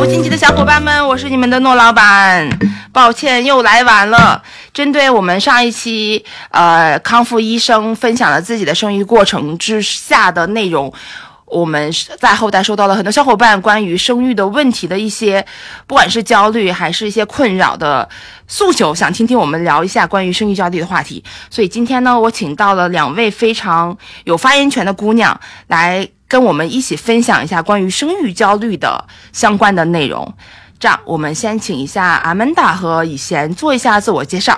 无禁忌的小伙伴们，我是你们的诺老板。抱歉，又来晚了。针对我们上一期呃康复医生分享了自己的生育过程之下的内容，我们在后台收到了很多小伙伴关于生育的问题的一些，不管是焦虑还是一些困扰的诉求，想听听我们聊一下关于生育焦虑的话题。所以今天呢，我请到了两位非常有发言权的姑娘来。跟我们一起分享一下关于生育焦虑的相关的内容。这样，我们先请一下阿曼达和以贤做一下自我介绍。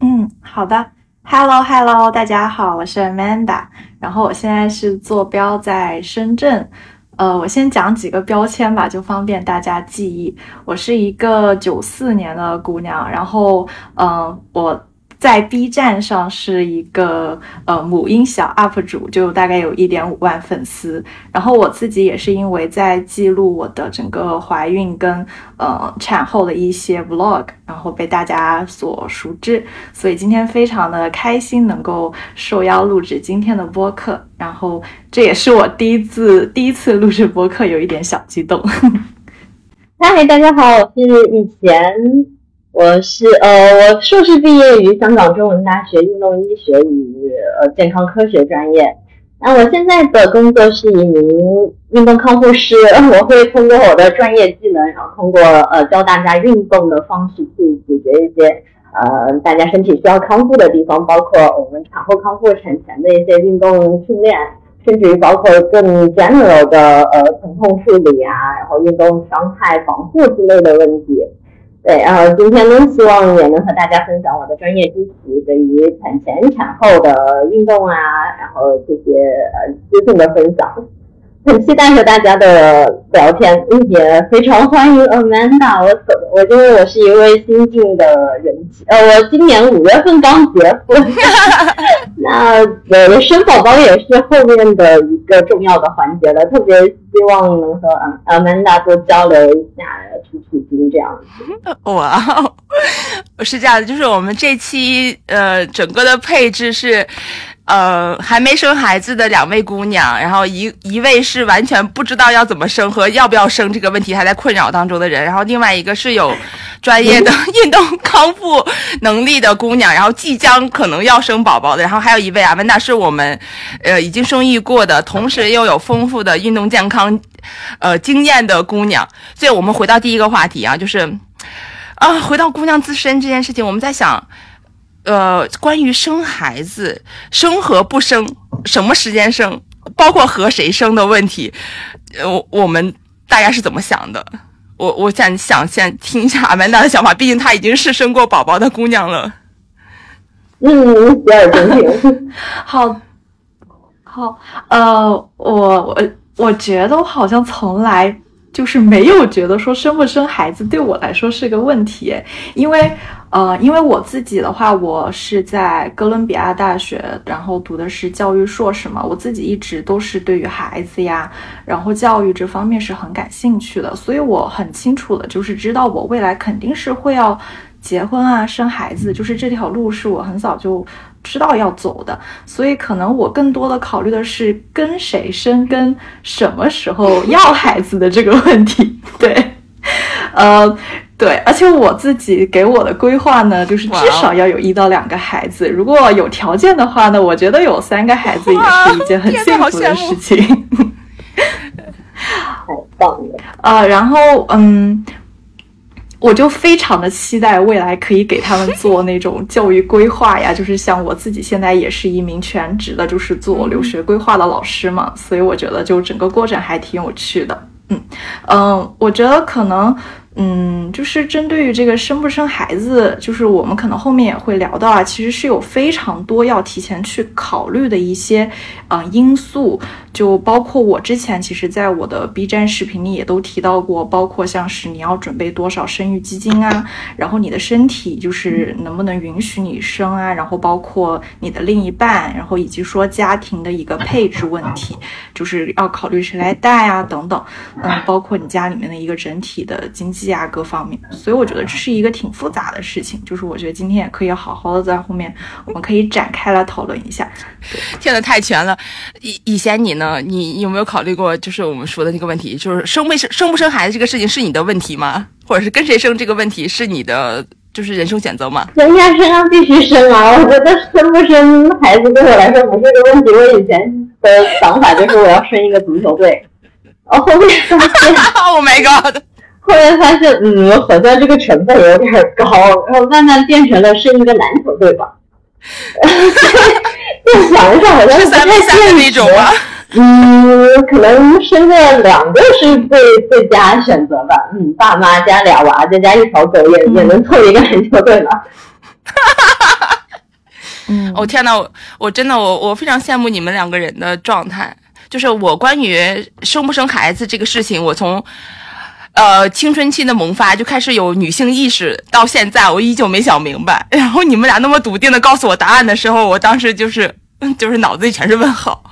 嗯，好的。Hello，Hello，大家好，我是 Amanda。然后我现在是坐标在深圳。呃，我先讲几个标签吧，就方便大家记忆。我是一个九四年的姑娘。然后，嗯，我。在 B 站上是一个呃母婴小 UP 主，就大概有一点五万粉丝。然后我自己也是因为在记录我的整个怀孕跟呃产后的一些 Vlog，然后被大家所熟知。所以今天非常的开心能够受邀录制今天的播客。然后这也是我第一次第一次录制播客，有一点小激动。嗨，大家好，我是以前。我是呃，我硕士毕业于香港中文大学运动医学与呃健康科学专业。那我现在的工作是一名运动康复师，我会通过我的专业技能，然后通过呃教大家运动的方式去解决一些呃大家身体需要康复的地方，包括我们产后康复、产前的一些运动训练，甚至于包括更 general 的呃疼痛处理啊，然后运动伤害防护之类的问题。对，然后今天呢，希望也能和大家分享我的专业知识，对于产前产后的运动啊，然后这些呃资讯的分享。很期待和大家的聊天，也非常欢迎 Amanda。我我因为我是一位新晋的人妻，呃，我今年五月份刚结婚，那我的生宝宝也是后面的一个重要的环节了，特别希望能和 Amanda 多交流一下，出出经这样子。哇，是这样的，就是我们这期呃整个的配置是。呃，还没生孩子的两位姑娘，然后一一位是完全不知道要怎么生和要不要生这个问题还在困扰当中的人，然后另外一个是有专业的 运动康复能力的姑娘，然后即将可能要生宝宝的，然后还有一位阿曼达是我们呃已经生育过的，同时又有丰富的运动健康呃经验的姑娘。所以我们回到第一个话题啊，就是啊，回到姑娘自身这件事情，我们在想。呃，关于生孩子，生和不生，什么时间生，包括和谁生的问题，呃，我们大家是怎么想的？我我想想先听一下阿曼达的想法，毕竟她已经是生过宝宝的姑娘了。嗯。好，好，呃，我我我觉得我好像从来就是没有觉得说生不生孩子对我来说是个问题，因为。呃，因为我自己的话，我是在哥伦比亚大学，然后读的是教育硕士嘛。我自己一直都是对于孩子呀，然后教育这方面是很感兴趣的，所以我很清楚的，就是知道我未来肯定是会要结婚啊，生孩子，就是这条路是我很早就知道要走的。所以可能我更多的考虑的是跟谁生，跟什么时候 要孩子的这个问题。对，呃。对，而且我自己给我的规划呢，就是至少要有一到两个孩子。如果有条件的话呢，我觉得有三个孩子也是一件很幸福的事情。好棒啊！然后嗯，我就非常的期待未来可以给他们做那种教育规划呀，就是像我自己现在也是一名全职的，就是做留学规划的老师嘛，所以我觉得就整个过程还挺有趣的。嗯嗯，我觉得可能。嗯，就是针对于这个生不生孩子，就是我们可能后面也会聊到啊，其实是有非常多要提前去考虑的一些呃因素，就包括我之前其实在我的 B 站视频里也都提到过，包括像是你要准备多少生育基金啊，然后你的身体就是能不能允许你生啊，然后包括你的另一半，然后以及说家庭的一个配置问题，就是要考虑谁来带啊等等，嗯，包括你家里面的一个整体的经济。啊各方面，所以我觉得这是一个挺复杂的事情。就是我觉得今天也可以好好的在后面，我们可以展开来讨论一下。听的太全了，以以前你呢？你有没有考虑过，就是我们说的那个问题，就是生没生生不生孩子这个事情是你的问题吗？或者是跟谁生这个问题是你的就是人生选择吗？人家身上必须生啊！我觉得生不生孩子对我来说不是个问题。我以前的想法就是我要生一个足球队，然后后面发现，Oh my God！后面发现，嗯，好像这个成本有点高，然后慢慢变成了生一个篮球队吧。再想一想，好像是三比三的那种吗？嗯，可能生个两个是最最佳选择吧。嗯，爸妈加俩娃，再加一条狗，也也能凑一个篮球队了。嗯，我天呐，我我真的我我非常羡慕你们两个人的状态。就是我关于生不生孩子这个事情，我从呃青春期的萌发就开始有女性意识，到现在我依旧没想明白。然后你们俩那么笃定的告诉我答案的时候，我当时就是就是脑子里全是问号。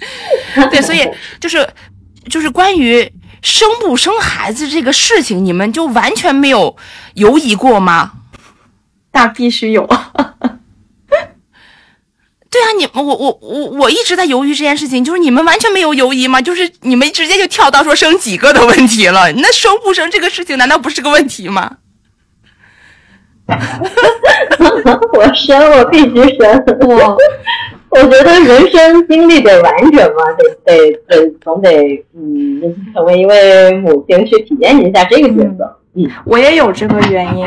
对，所以就是就是关于生不生孩子这个事情，你们就完全没有犹疑过吗？那必须有。对啊，你们我我我我一直在犹豫这件事情，就是你们完全没有犹疑吗？就是你们直接就跳到说生几个的问题了？那生不生这个事情难道不是个问题吗？我生，我必须生，我。我觉得人生经历得完整嘛，得得得，总得嗯，成为一位母亲去体验一下这个角色。嗯，我也有这个原因，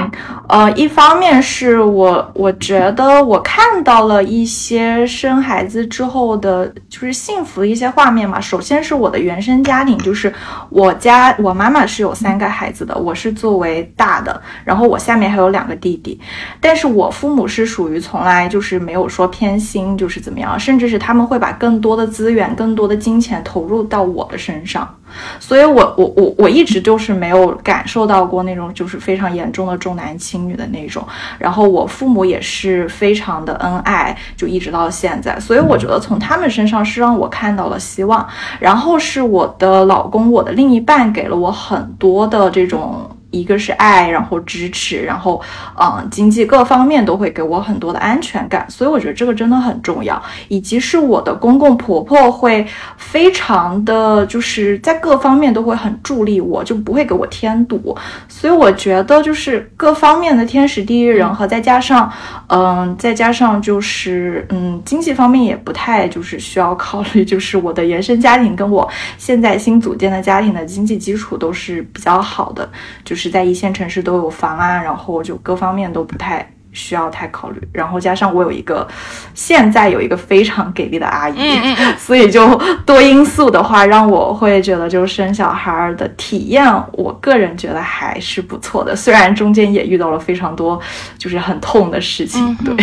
呃，一方面是我我觉得我看到了一些生孩子之后的，就是幸福的一些画面嘛。首先是我的原生家庭，就是我家我妈妈是有三个孩子的，我是作为大的，然后我下面还有两个弟弟，但是我父母是属于从来就是没有说偏心，就是怎么样，甚至是他们会把更多的资源、更多的金钱投入到我的身上。所以，我我我我一直就是没有感受到过那种就是非常严重的重男轻女的那种。然后，我父母也是非常的恩爱，就一直到现在。所以，我觉得从他们身上是让我看到了希望。然后，是我的老公，我的另一半给了我很多的这种。一个是爱，然后支持，然后，嗯，经济各方面都会给我很多的安全感，所以我觉得这个真的很重要。以及是我的公公婆婆会非常的就是在各方面都会很助力我，就不会给我添堵。所以我觉得就是各方面的天时地利人和，再加上，嗯，再加上就是嗯，经济方面也不太就是需要考虑，就是我的原生家庭跟我现在新组建的家庭的经济基础都是比较好的，就是。是在一线城市都有房啊，然后就各方面都不太需要太考虑，然后加上我有一个现在有一个非常给力的阿姨，所以就多因素的话，让我会觉得就是生小孩的体验，我个人觉得还是不错的，虽然中间也遇到了非常多就是很痛的事情。对，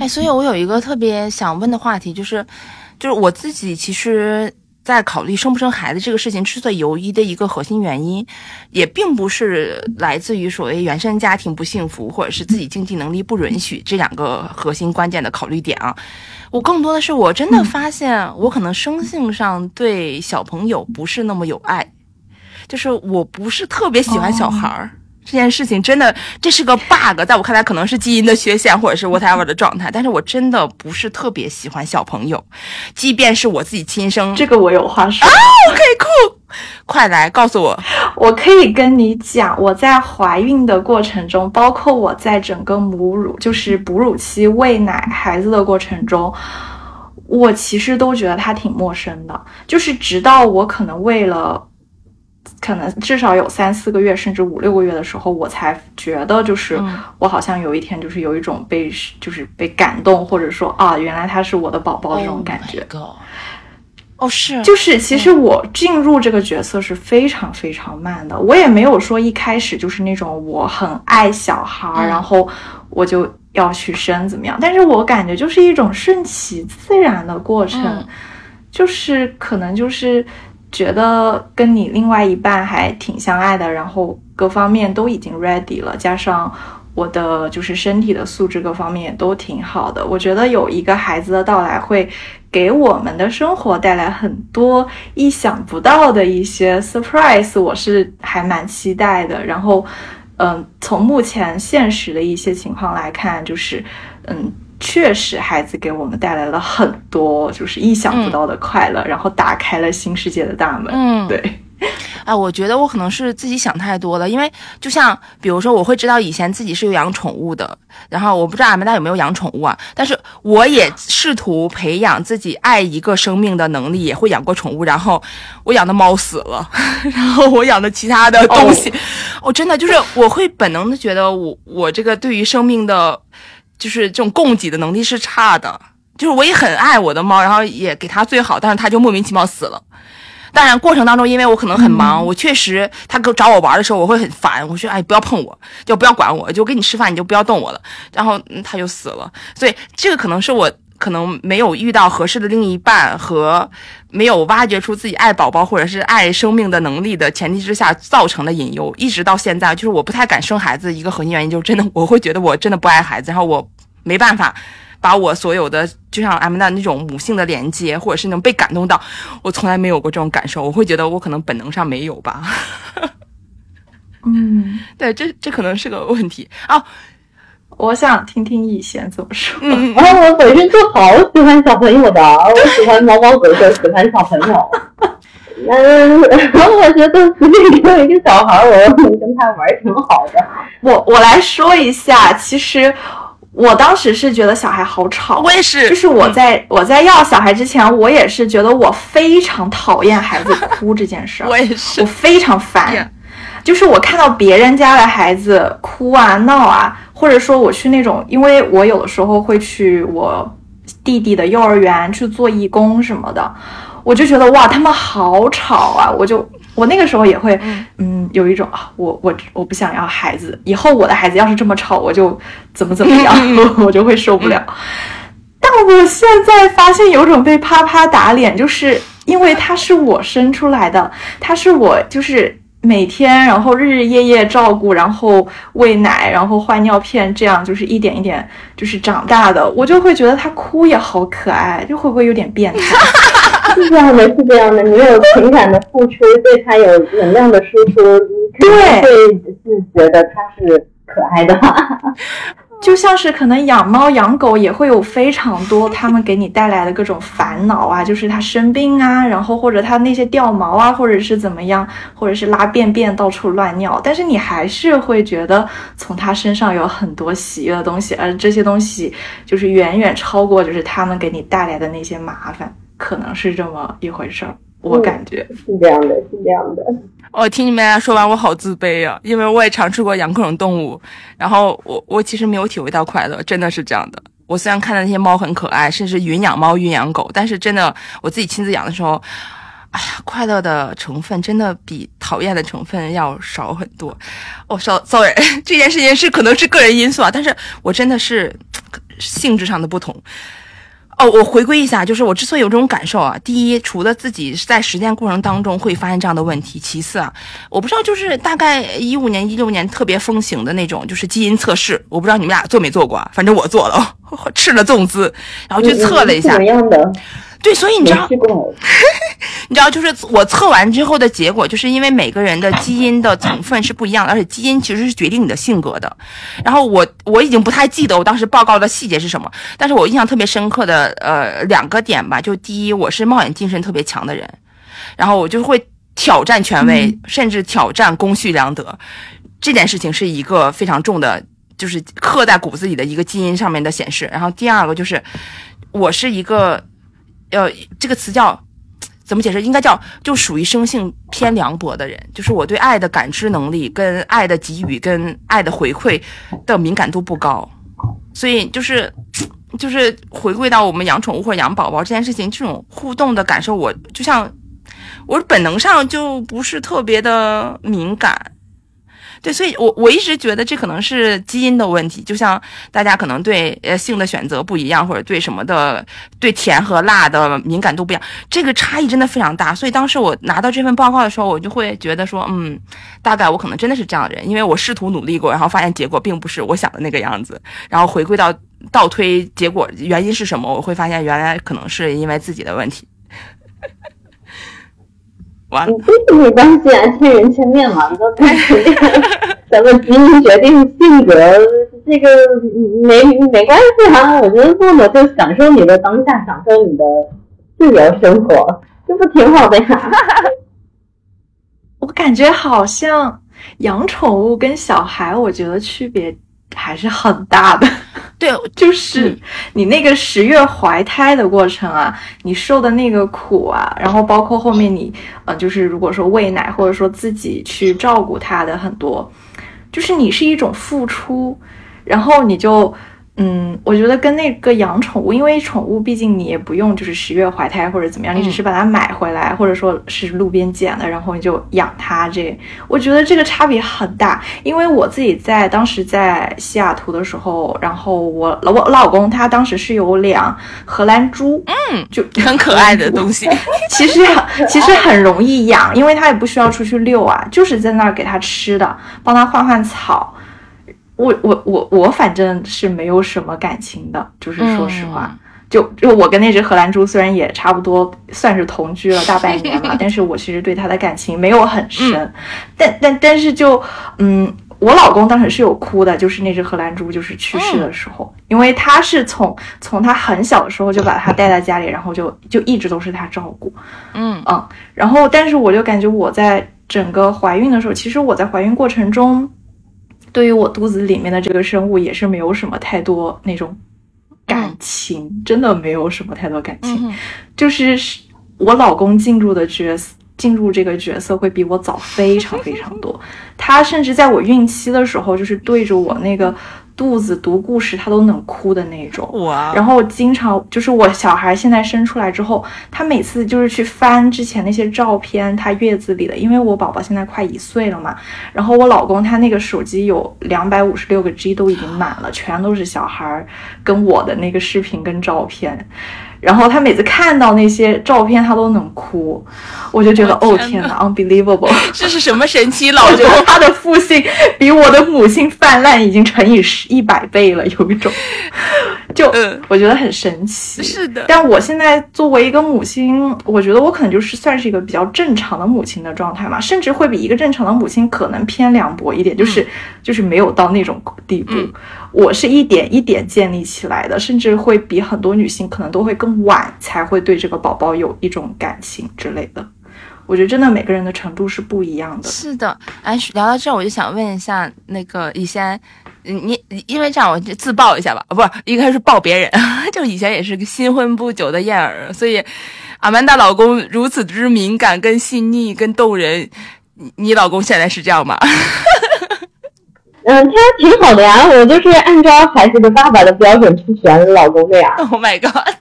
哎，所以我有一个特别想问的话题，就是就是我自己其实。在考虑生不生孩子这个事情之所以犹豫的一个核心原因，也并不是来自于所谓原生家庭不幸福，或者是自己经济能力不允许这两个核心关键的考虑点啊。我更多的是我真的发现，我可能生性上对小朋友不是那么有爱，就是我不是特别喜欢小孩儿。这件事情真的，这是个 bug，在我看来可能是基因的缺陷，或者是 whatever 的状态。但是我真的不是特别喜欢小朋友，即便是我自己亲生。这个我有话说啊，OK cool，快来告诉我。我可以跟你讲，我在怀孕的过程中，包括我在整个母乳，就是哺乳期喂奶孩子的过程中，我其实都觉得他挺陌生的。就是直到我可能为了。可能至少有三四个月，甚至五六个月的时候，我才觉得，就是我好像有一天，就是有一种被，就是被感动，或者说啊，原来他是我的宝宝这种感觉。哦，是，就是其实我进入这个角色是非常非常慢的，我也没有说一开始就是那种我很爱小孩，然后我就要去生怎么样，但是我感觉就是一种顺其自然的过程，就是可能就是。觉得跟你另外一半还挺相爱的，然后各方面都已经 ready 了，加上我的就是身体的素质各方面也都挺好的。我觉得有一个孩子的到来会给我们的生活带来很多意想不到的一些 surprise，我是还蛮期待的。然后，嗯，从目前现实的一些情况来看，就是，嗯，确实孩子给我们带来了很多就是意想不到的快乐，然后打开了新世界的大门。嗯，对。啊，我觉得我可能是自己想太多了，因为就像比如说，我会知道以前自己是有养宠物的，然后我不知道俺们家有没有养宠物啊，但是我也试图培养自己爱一个生命的能力，也会养过宠物，然后我养的猫死了，然后我养的其他的东西，我、哦、真的就是我会本能的觉得我我这个对于生命的，就是这种供给的能力是差的，就是我也很爱我的猫，然后也给它最好，但是它就莫名其妙死了。当然，过程当中，因为我可能很忙，嗯、我确实它给找我玩的时候，我会很烦。我说：“哎，不要碰我，就不要管我，就跟你吃饭，你就不要动我了。”然后、嗯、他就死了。所以这个可能是我可能没有遇到合适的另一半和没有挖掘出自己爱宝宝或者是爱生命的能力的前提之下造成的隐忧，一直到现在，就是我不太敢生孩子。一个核心原因就是真的，我会觉得我真的不爱孩子，然后我没办法。把我所有的，就像阿曼达那种母性的连接，或者是那种被感动到，我从来没有过这种感受。我会觉得我可能本能上没有吧。嗯，对，这这可能是个问题哦。我想听听以贤怎么说。嗯，然后我本身就好喜欢小朋友的，我喜欢猫猫狗狗，喜欢小朋友。嗯，然后我觉得随便给我一个小孩，我跟他玩挺好的。我我来说一下，其实。我当时是觉得小孩好吵，我也是。就是我在、嗯、我在要小孩之前，我也是觉得我非常讨厌孩子哭这件事儿。我也是，我非常烦。就是我看到别人家的孩子哭啊、闹啊，或者说我去那种，因为我有的时候会去我弟弟的幼儿园去做义工什么的，我就觉得哇，他们好吵啊！我就我那个时候也会，嗯，有一种啊，我我我不想要孩子，以后我的孩子要是这么吵，我就怎么怎么样，我就会受不了。但我现在发现有种被啪啪打脸，就是因为他是我生出来的，他是我就是每天然后日日夜夜照顾，然后喂奶，然后换尿片，这样就是一点一点就是长大的，我就会觉得他哭也好可爱，就会不会有点变态？是这样的，是这样的，你有情感的付出，对他有能量的输出，对，会是觉得他是可爱的。就像是可能养猫养狗也会有非常多他们给你带来的各种烦恼啊，就是它生病啊，然后或者它那些掉毛啊，或者是怎么样，或者是拉便便到处乱尿，但是你还是会觉得从它身上有很多喜悦的东西，而这些东西就是远远超过就是他们给你带来的那些麻烦，可能是这么一回事儿，我感觉、是这样的，是这样的。我听你们俩说完，我好自卑啊，因为我也尝试过养各种动物，然后我我其实没有体会到快乐，真的是这样的。我虽然看到那些猫很可爱，甚至云养猫、云养狗，但是真的我自己亲自养的时候，哎呀，快乐的成分真的比讨厌的成分要少很多。哦，稍 sorry，这件事情是可能是个人因素啊，但是我真的是性质上的不同。哦，我回归一下，就是我之所以有这种感受啊，第一，除了自己在实践过程当中会发现这样的问题，其次啊，我不知道，就是大概一五年、一六年特别风行的那种，就是基因测试，我不知道你们俩做没做过，反正我做了，吃了粽子，然后去测了一下。怎么样的？对，所以你知道，你知道，就是我测完之后的结果，就是因为每个人的基因的成分是不一样的，而且基因其实是决定你的性格的。然后我我已经不太记得我当时报告的细节是什么，但是我印象特别深刻的呃两个点吧，就第一，我是冒险精神特别强的人，然后我就会挑战权威，嗯、甚至挑战公序良德，这件事情是一个非常重的，就是刻在骨子里的一个基因上面的显示。然后第二个就是我是一个。呃，这个词叫怎么解释？应该叫就属于生性偏凉薄的人，就是我对爱的感知能力、跟爱的给予、跟爱的回馈的敏感度不高，所以就是就是回归到我们养宠物或者养宝宝这件事情，这种互动的感受，我就像我本能上就不是特别的敏感。对，所以我我一直觉得这可能是基因的问题，就像大家可能对呃性的选择不一样，或者对什么的对甜和辣的敏感度不一样，这个差异真的非常大。所以当时我拿到这份报告的时候，我就会觉得说，嗯，大概我可能真的是这样的人，因为我试图努力过，然后发现结果并不是我想的那个样子，然后回归到倒推结果原因是什么，我会发现原来可能是因为自己的问题。完了，这个没关系啊，千人见面嘛，都 咱们基因决定性格，这个没没关系啊。我觉得做嘛就享受你的当下，享受你的自由生活，这不挺好的呀？我感觉好像养宠物跟小孩，我觉得区别还是很大的。对，就是你那个十月怀胎的过程啊，你受的那个苦啊，然后包括后面你，呃，就是如果说喂奶或者说自己去照顾他的很多，就是你是一种付出，然后你就。嗯，我觉得跟那个养宠物，因为宠物毕竟你也不用就是十月怀胎或者怎么样，你只是把它买回来，或者说是路边捡的，然后你就养它。这我觉得这个差别很大。因为我自己在当时在西雅图的时候，然后我老我老公他当时是有两荷兰猪，嗯，就很可爱的 东西。其实其实很容易养，因为它也不需要出去遛啊，就是在那儿给它吃的，帮它换换草。我我我我反正是没有什么感情的，就是说实话，就就我跟那只荷兰猪虽然也差不多算是同居了大半年了，但是我其实对它的感情没有很深，但但但是就嗯，我老公当时是有哭的，就是那只荷兰猪就是去世的时候，因为他是从从他很小的时候就把它带在家里，然后就就一直都是他照顾，嗯。嗯，然后但是我就感觉我在整个怀孕的时候，其实我在怀孕过程中。对于我肚子里面的这个生物，也是没有什么太多那种感情，真的没有什么太多感情。就是我老公进入的角色，进入这个角色会比我早非常非常多。他甚至在我孕期的时候，就是对着我那个。肚子读故事，他都能哭的那种。哇！然后经常就是我小孩现在生出来之后，他每次就是去翻之前那些照片，他月子里的，因为我宝宝现在快一岁了嘛。然后我老公他那个手机有两百五十六个 G 都已经满了，全都是小孩跟我的那个视频跟照片。然后他每次看到那些照片，他都能哭，我就觉得哦天哪，unbelievable，这是什么神奇老公？他的父性比我的母性泛滥已经乘以十一百倍了，有一种，就我觉得很神奇。是的，但我现在作为一个母亲，我觉得我可能就是算是一个比较正常的母亲的状态嘛，甚至会比一个正常的母亲可能偏凉薄一点，就是就是没有到那种地步。我是一点一点建立起来的，甚至会比很多女性可能都会更晚才会对这个宝宝有一种感情之类的。我觉得真的每个人的程度是不一样的。是的，哎，聊到这儿我就想问一下那个以前，你因为这样我就自曝一下吧，不是应该是爆别人，就以前也是个新婚不久的燕儿，所以阿曼达老公如此之敏感、跟细腻、跟动人，你你老公现在是这样吗？嗯，他挺好的呀，我就是按照孩子的爸爸的标准去选老公的呀。Oh my god！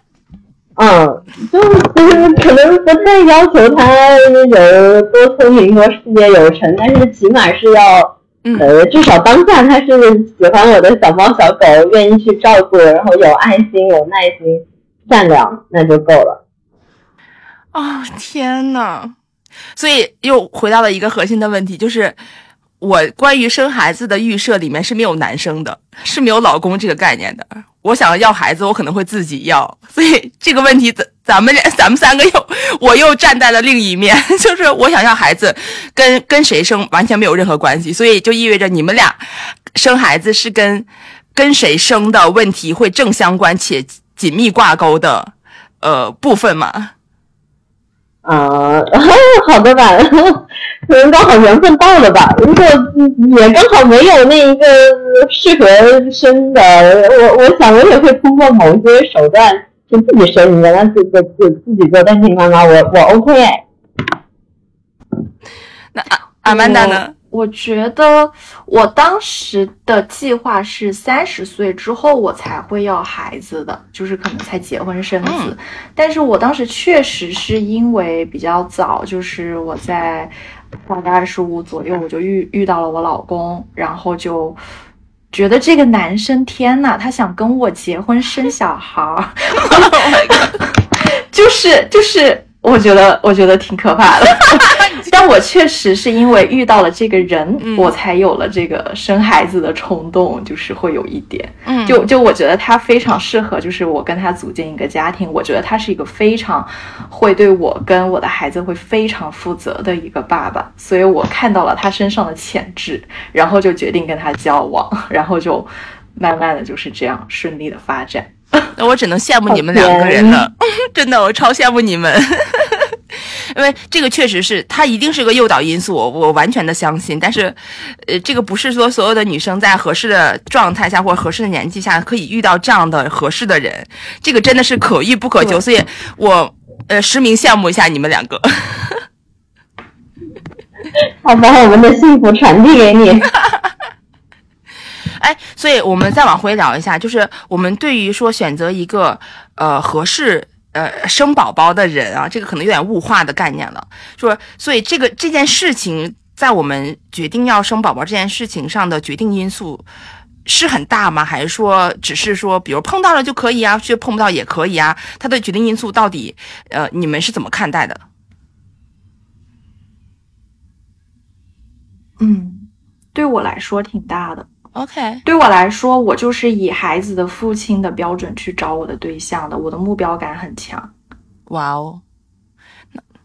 嗯，就就是可能不太要求他有多聪明、多事业有成，但是起码是要，呃，至少当下他是喜欢我的小猫小狗，愿意去照顾，然后有爱心、有耐心、善良，那就够了。哦，天呐！所以又回到了一个核心的问题，就是。我关于生孩子的预设里面是没有男生的，是没有老公这个概念的。我想要孩子，我可能会自己要，所以这个问题咱咱们俩 咱们三个又我又站在了另一面，就是我想要孩子，跟跟谁生完全没有任何关系，所以就意味着你们俩生孩子是跟跟谁生的问题会正相关且紧密挂钩的呃部分嘛。啊，好的吧，可能刚好缘分到了吧。如果也刚好没有那一个适合生的，我我想我也会通过某些手段去自己生一个，让自己自自己做但是你妈妈，我我 OK。那阿阿曼达呢？我觉得我当时的计划是三十岁之后我才会要孩子的，就是可能才结婚生子。但是我当时确实是因为比较早，就是我在大概二十五左右我就遇遇到了我老公，然后就觉得这个男生天呐，他想跟我结婚生小孩儿，就是 就是。我觉得，我觉得挺可怕的。但我确实是因为遇到了这个人，嗯我才有了这个生孩子的冲动，就是会有一点。嗯就就我觉得他非常适合，就是我跟他组建一个家庭。我觉得他是一个非常会对我跟我的孩子会非常负责的一个爸爸，所以我看到了他身上的潜质，然后就决定跟他交往，然后就慢慢的就是这样顺利的发展。那我只能羡慕你们两个人了，真的，我超羡慕你们。因为这个确实是，它一定是个诱导因素，我我完全的相信。但是，呃，这个不是说所有的女生在合适的状态下或者合适的年纪下可以遇到这样的合适的人，这个真的是可遇不可求。所以我呃实名羡慕一下你们两个。好，把我们的幸福传递给你。哎，所以我们再往回聊一下，就是我们对于说选择一个呃合适呃生宝宝的人啊，这个可能有点物化的概念了。说，所以这个这件事情在我们决定要生宝宝这件事情上的决定因素是很大吗？还是说只是说，比如碰到了就可以啊，却碰不到也可以啊？它的决定因素到底呃你们是怎么看待的？嗯，对我来说挺大的。OK，对我来说，我就是以孩子的父亲的标准去找我的对象的，我的目标感很强，哇哦，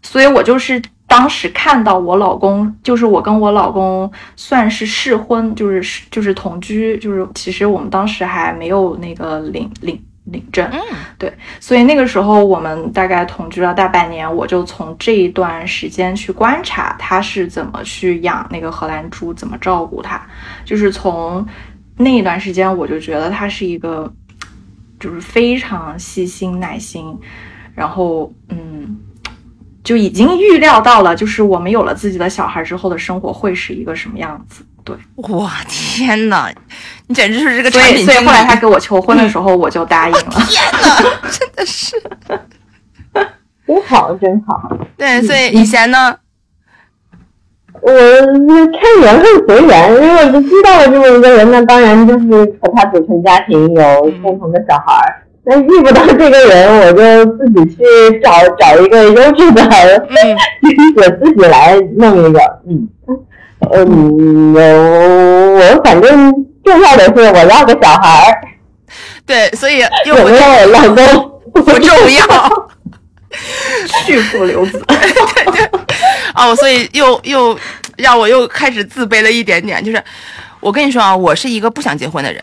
所以我就是当时看到我老公，就是我跟我老公算是试婚，就是就是同居，就是其实我们当时还没有那个领领领证，嗯对，所以那个时候我们大概同居了大半年，我就从这一段时间去观察他是怎么去养那个荷兰猪，怎么照顾它，就是从那一段时间我就觉得他是一个，就是非常细心耐心，然后嗯。就已经预料到了，就是我们有了自己的小孩之后的生活会是一个什么样子。对，我天哪，你简直是这个所以产品经理所以后来他给我求婚的时候，我就答应了。天哪，真的是。真好，真好。对，所以以前呢，我看缘分随缘，如果是知道了这么一个人，那当然就是和他组成家庭，有共同的小孩儿。那遇不到这个人，我就自己去找找一个优质的，嗯我自己来弄一个。嗯嗯，我我反正重要的是我要个小孩儿，对，所以又有不没有老公不重要续父留子，对 对哦，所以又又让我又开始自卑了一点点。就是我跟你说啊，我是一个不想结婚的人，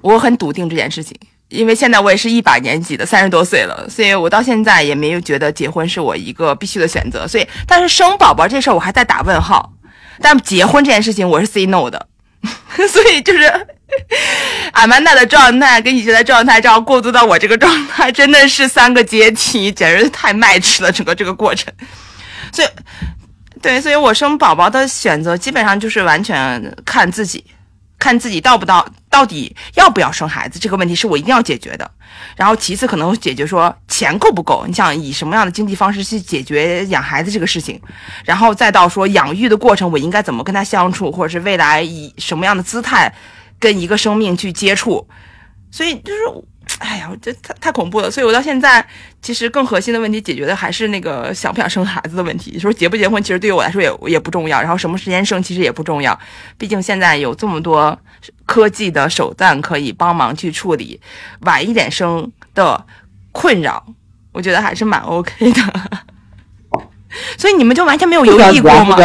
我很笃定这件事情。因为现在我也是一把年纪的，三十多岁了，所以我到现在也没有觉得结婚是我一个必须的选择。所以，但是生宝宝这事儿我还在打问号，但结婚这件事情我是 say no 的。所以就是阿曼达的状态跟以前的状态，这样过渡到我这个状态，真的是三个阶梯，简直太 match 了，整个这个过程。所以，对，所以我生宝宝的选择基本上就是完全看自己，看自己到不到，到底要不要生孩子这个问题是我一定要解决的。然后其次可能会解决说钱够不够，你想以什么样的经济方式去解决养孩子这个事情，然后再到说养育的过程我应该怎么跟他相处，或者是未来以什么样的姿态跟一个生命去接触。所以就是，哎呀，我这太太恐怖了。所以我到现在其实更核心的问题解决的还是那个想不想生孩子的问题。说结不结婚，其实对于我来说也也不重要，然后什么时间生其实也不重要。毕竟现在有这么多科技的手段可以帮忙去处理晚一点生的困扰，我觉得还是蛮 OK 的。所以你们就完全没有犹，豫过吗？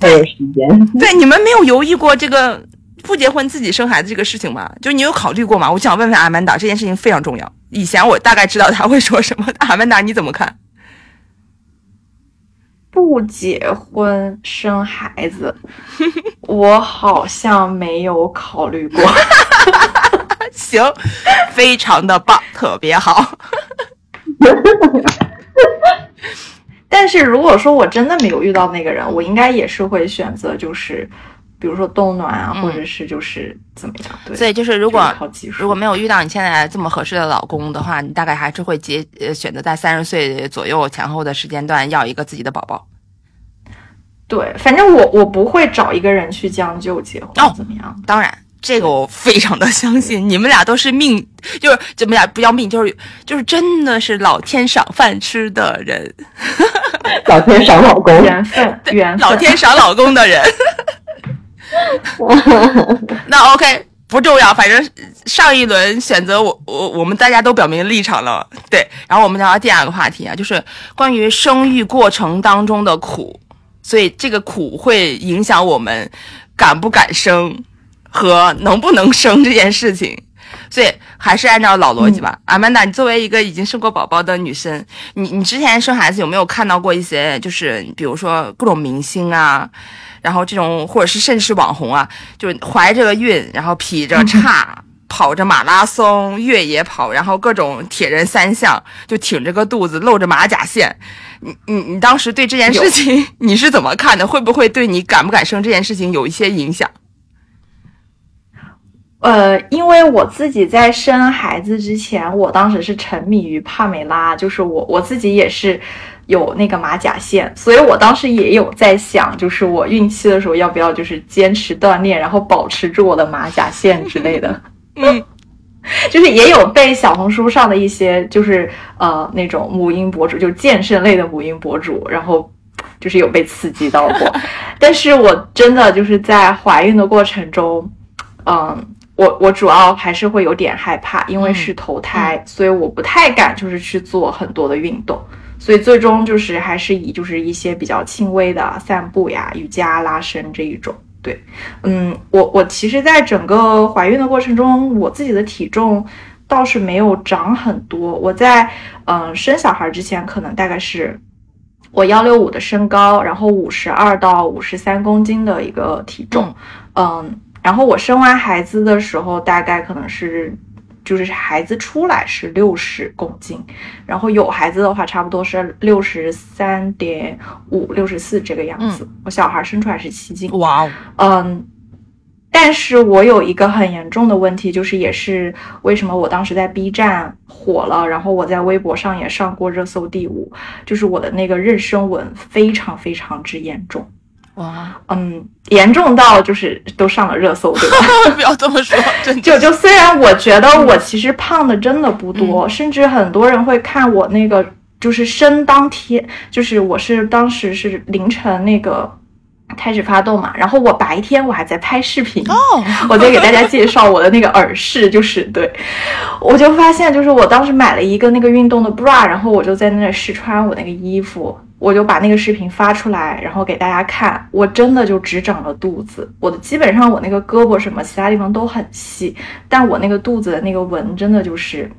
对，时间。对，你们没有犹豫过这个不结婚自己生孩子这个事情吗？就你有考虑过吗？我想问问阿曼达，这件事情非常重要。以前我大概知道他会说什么，阿曼达你怎么看？不结婚生孩子，我好像没有考虑过。行，非常的棒，特别好。但是如果说我真的没有遇到那个人，我应该也是会选择就是，比如说冻卵啊，嗯或者是就是怎么样？对，所以就是如果如果没有遇到你现在这么合适的老公的话，你大概还是会结呃选择在三十岁左右前后的时间段要一个自己的宝宝。对，反正我我不会找一个人去将就结婚，哦怎么样？当然，这个我非常的相信，你们俩都是命，就是怎么讲不要命，就是就是真的是老天赏饭吃的人，老天赏老公，缘分，缘分，老天赏老公的人。那 OK 不重要，反正上一轮选择我我我们大家都表明立场了，对。然后我们聊到第二个话题啊，就是关于生育过程当中的苦，所以这个苦会影响我们敢不敢生。和能不能生这件事情，所以还是按照老逻辑吧。阿曼达，你作为一个已经生过宝宝的女生，你你之前生孩子有没有看到过一些，就是比如说各种明星啊，然后这种或者是甚至是网红啊，就怀着个孕，然后劈着叉跑着马拉松、越野跑，然后各种铁人三项，就挺着个肚子露着马甲线。你你你当时对这件事情你是怎么看的？会不会对你敢不敢生这件事情有一些影响？呃，因为我自己在生孩子之前，我当时是沉迷于帕梅拉，就是我我自己也是有那个马甲线，所以我当时也有在想，就是我孕期的时候要不要就是坚持锻炼，然后保持住我的马甲线之类的。嗯，就是也有被小红书上的一些就是呃那种母婴博主，就健身类的母婴博主，然后就是有被刺激到过，但是我真的就是在怀孕的过程中，嗯。我我主要还是会有点害怕，因为是头胎，所以我不太敢就是去做很多的运动，所以最终就是还是以就是一些比较轻微的散步呀、瑜伽、拉伸这一种。对，嗯，我我其实，在整个怀孕的过程中，我自己的体重倒是没有长很多。我在嗯生小孩之前，可能大概是我幺六五的身高，然后五十二到五十三公斤的一个体重，嗯。然后我生完孩子的时候，大概可能是，就是孩子出来是六十公斤，然后有孩子的话，差不多是六十三点五、六十四这个样子。我小孩生出来是七斤。哇哦。嗯，但是我有一个很严重的问题，就是也是为什么我当时在 B 站火了，然后我在微博上也上过热搜第五，就是我的那个妊娠纹非常非常之严重。哇，嗯，严重到就是都上了热搜，对吧？不要这么说，就就虽然我觉得我其实胖的真的不多，甚至很多人会看我那个就是生当天，就是我是当时是凌晨那个开始发动嘛，然后我白天我还在拍视频哦，我在给大家介绍我的那个耳饰，就是对，我就发现就是我当时买了一个那个运动的 bra，然后我就在那试穿我那个衣服。我就把那个视频发出来，然后给大家看。我真的就只长了肚子，我的基本上我那个胳膊什么其他地方都很细，但我那个肚子的那个纹真的就是，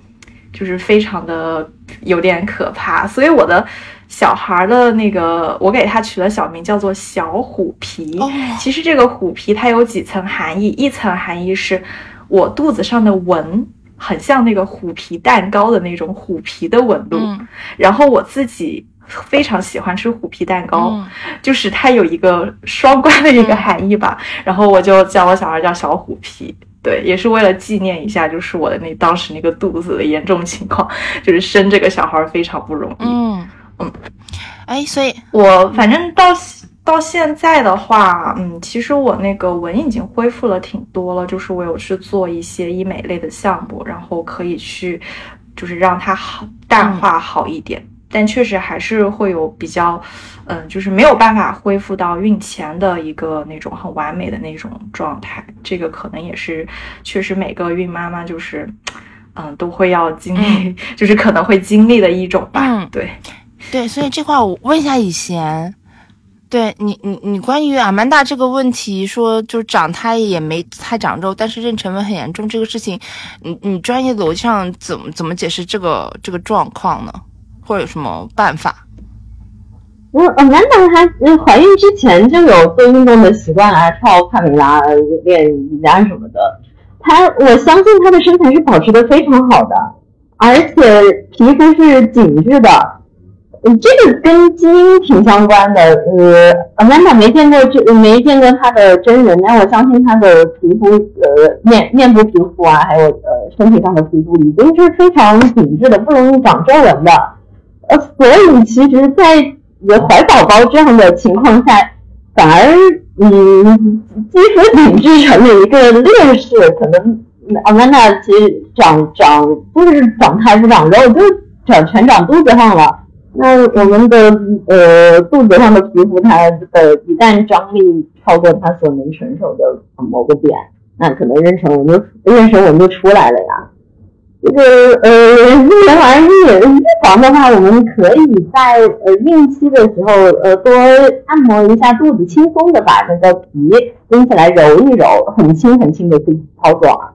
就是非常的有点可怕。所以我的小孩的那个，我给他取了小名叫做小虎皮。其实这个虎皮它有几层含义，一层含义是我肚子上的纹很像那个虎皮蛋糕的那种虎皮的纹路，然后我自己。非常喜欢吃虎皮蛋糕，就是它有一个双关的一个含义吧。然后我就叫我小孩叫小虎皮，对，也是为了纪念一下，就是我的那当时那个肚子的严重情况，就是生这个小孩非常不容易。嗯嗯，哎，所以我反正到到现在的话，嗯，其实我那个纹已经恢复了挺多了，就是我有去做一些医美类的项目，然后可以去，就是让它好淡化好一点。但确实还是会有比较，嗯，就是没有办法恢复到孕前的一个那种很完美的那种状态。这个可能也是确实每个孕妈妈就是，嗯，都会要经历，就是可能会经历的一种吧。嗯，对，对，所以这块我问一下以贤，对你，你，你关于阿曼达这个问题，说就长胎也没太长肉，但是妊娠纹很严重这个事情，你你专业逻辑上怎么怎么解释这个这个状况呢？或者有什么办法？我呃，难道她怀孕之前就有做运动的习惯啊，跳帕梅拉、练瑜伽什么的？她，我相信她的身材是保持的非常好的，而且皮肤是紧致的。嗯，这个跟基因挺相关的。呃，Amanda 没见过这，没见过她的真人，但我相信她的皮肤，呃，面面部皮肤啊，还有呃身体上的皮肤，已经是非常紧致的，不容易长皱纹的。呃，所以其实，在怀宝宝这样的情况下，反而嗯，肌肤紧致成了一个劣势，可能阿曼达其实长长就是长胎不长肉，就长全长肚子上了。那我们的呃肚子上的皮肤，它的一旦张力超过它所能承受的某个点，那可能妊娠纹就妊娠纹就出来了呀。这个呃，因人而异。预防的话，我们可以在呃孕期的时候，呃多按摩一下肚子，轻松的把那个皮拎起来揉一揉，很轻很轻的去操作，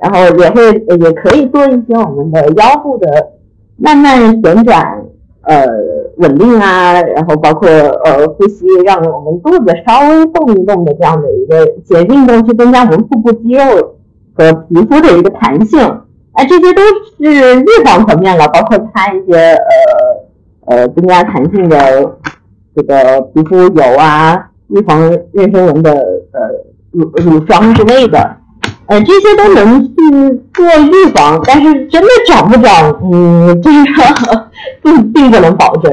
然后也会也可以做一些我们的腰部的慢慢旋转，呃稳定啊，然后包括呃呼吸，让我们肚子稍微动一动的这样的一个一些运动，去增加我们腹部肌肉和皮肤的一个弹性。哎，这些都是预防层面了，包括擦一些呃呃增加弹性的这个皮肤油啊，预防妊娠纹的呃乳乳霜之类的，呃这些都能去做预防，但是真的长不长，嗯，这个并并不能保证。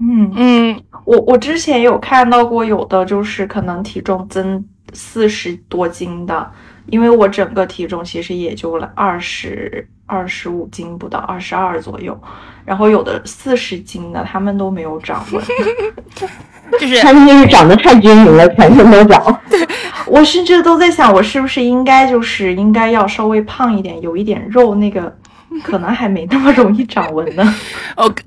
嗯嗯，我我之前有看到过，有的就是可能体重增四十多斤的。因为我整个体重其实也就了二十二十五斤不到，二十二左右，然后有的四十斤的，他们都没有长 过，就是他们就是长得太均匀了，全身都长。我甚至都在想，我是不是应该就是应该要稍微胖一点，有一点肉那个。可能还没那么容易长纹呢。OK，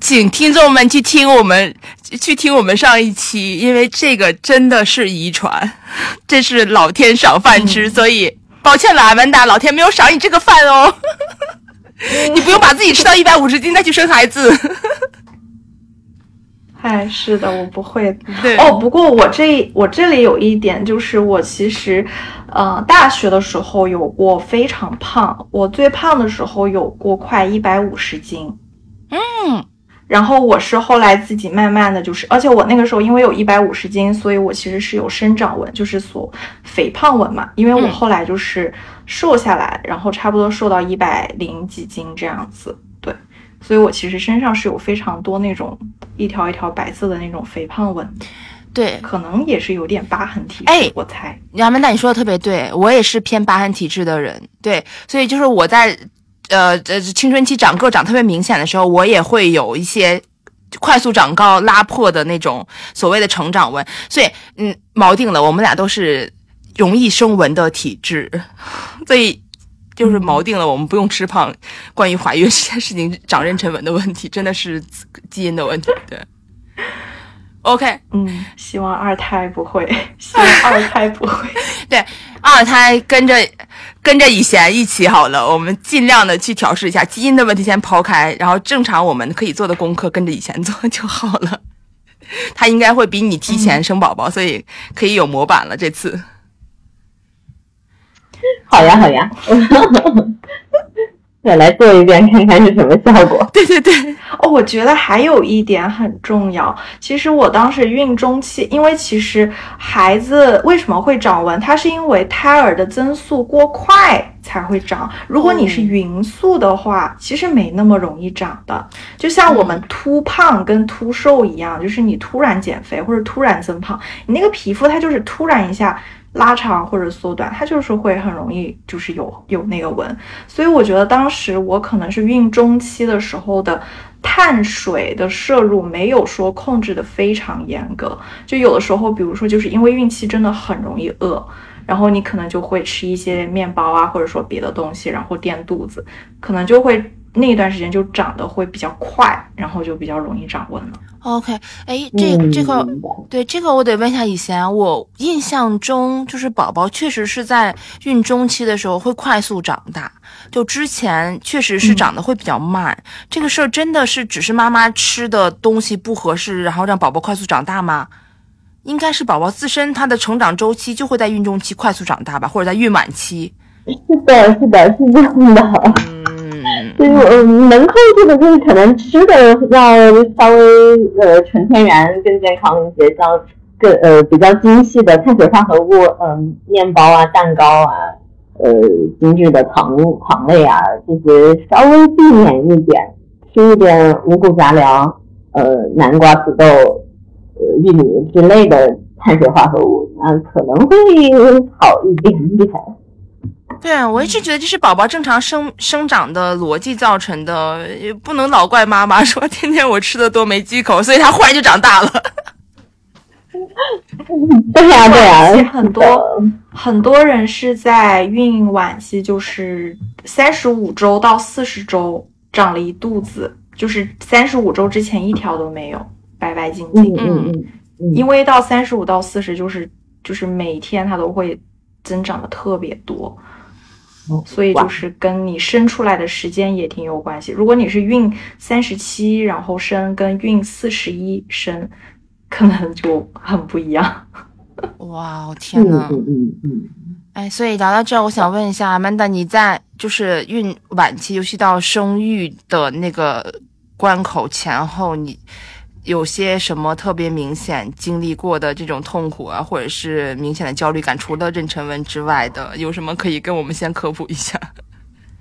请听众们去听我们去听我们上一期，因为这个真的是遗传，这是老天赏饭吃，所以抱歉了，阿曼达，老天没有赏你这个饭哦。你不用把自己吃到一百五十斤再去生孩子。哎，是的，我不会。哦，不过我这我这里有一点，就是我其实，呃，大学的时候有过非常胖，我最胖的时候有过快一百五十斤。嗯，然后我是后来自己慢慢的就是，而且我那个时候因为有一百五十斤，所以我其实是有生长纹，就是所肥胖纹嘛。因为我后来就是瘦下来，然后差不多瘦到一百零几斤这样子。所以我其实身上是有非常多那种一条一条白色的那种肥胖纹，对，可能也是有点疤痕体质。哎，我猜，杨曼达你说的特别对，我也是偏疤痕体质的人，对，所以就是我在呃呃青春期长个长特别明显的时候，我也会有一些快速长高拉破的那种所谓的成长纹，所以嗯，锚定了，我们俩都是容易生纹的体质，所以。就是锚定了，我们不用吃胖。关于怀孕这件事情，长妊娠纹的问题，真的是基因的问题。对，OK，嗯，希望二胎不会，希望二胎不会。对，二胎跟着跟着以前一起好了，我们尽量的去调试一下基因的问题，先抛开，然后正常我们可以做的功课跟着以前做就好了。他应该会比你提前生宝宝，所以可以有模板了这次。好呀，好呀，再来做一遍看看是什么效果。对对对，哦，我觉得还有一点很重要。其实我当时孕中期，因为其实孩子为什么会长纹，它是因为胎儿的增速过快才会长。如果你是匀速的话，其实没那么容易长的。就像我们突胖跟突瘦一样，就是你突然减肥或者突然增胖，你那个皮肤它就是突然一下。拉长或者缩短，它就是会很容易，就是有有那个纹。所以我觉得当时我可能是孕中期的时候的碳水的摄入没有说控制的非常严格，就有的时候，比如说就是因为孕期真的很容易饿，然后你可能就会吃一些面包啊，或者说别的东西，然后垫肚子，可能就会那段时间就长得会比较快，然后就比较容易长纹了。OK，哎，这这个对这个我得问一下以前，我印象中就是宝宝确实是在孕中期的时候会快速长大，就之前确实是长得会比较慢。这个事儿真的是只是妈妈吃的东西不合适，然后让宝宝快速长大吗？应该是宝宝自身它的成长周期就会在孕中期快速长大吧，或者在孕晚期。是的，是的，是这样的。所以，嗯，能控制的就是可能吃的要稍微呃纯天然、更健康一些，像更呃比较精细的碳水化合物，嗯，面包啊、蛋糕啊，呃，精致的糖糖类啊，这些稍微避免一点，吃一点五谷杂粮，呃，南瓜、土豆、呃，玉米之类的碳水化合物，那可能会好一点点。对，我一直觉得这是宝宝正常生生长的逻辑造成的，也不能老怪妈妈说天天我吃的多没忌口，所以他忽然就长大了。对呀，对呀，很多很多人是在孕晚期，就是三十五周到四十周长了一肚子，就是三十五周之前一条都没有，白白净净。嗯嗯嗯，因为到三十五到四十，就是就是每天它都会增长的特别多。所以就是跟你生出来的时间也挺有关系。如果你是孕三十七然后生，跟孕四十一生，可能就很不一样。哇，天呐！嗯嗯嗯。哎，所以聊到这儿，我想问一下，Amanda，你在就是孕晚期，尤其到生育的那个关口前后，你。有些什么特别明显经历过的这种痛苦啊，或者是明显的焦虑感，除了妊娠纹之外的，有什么可以跟我们先科普一下？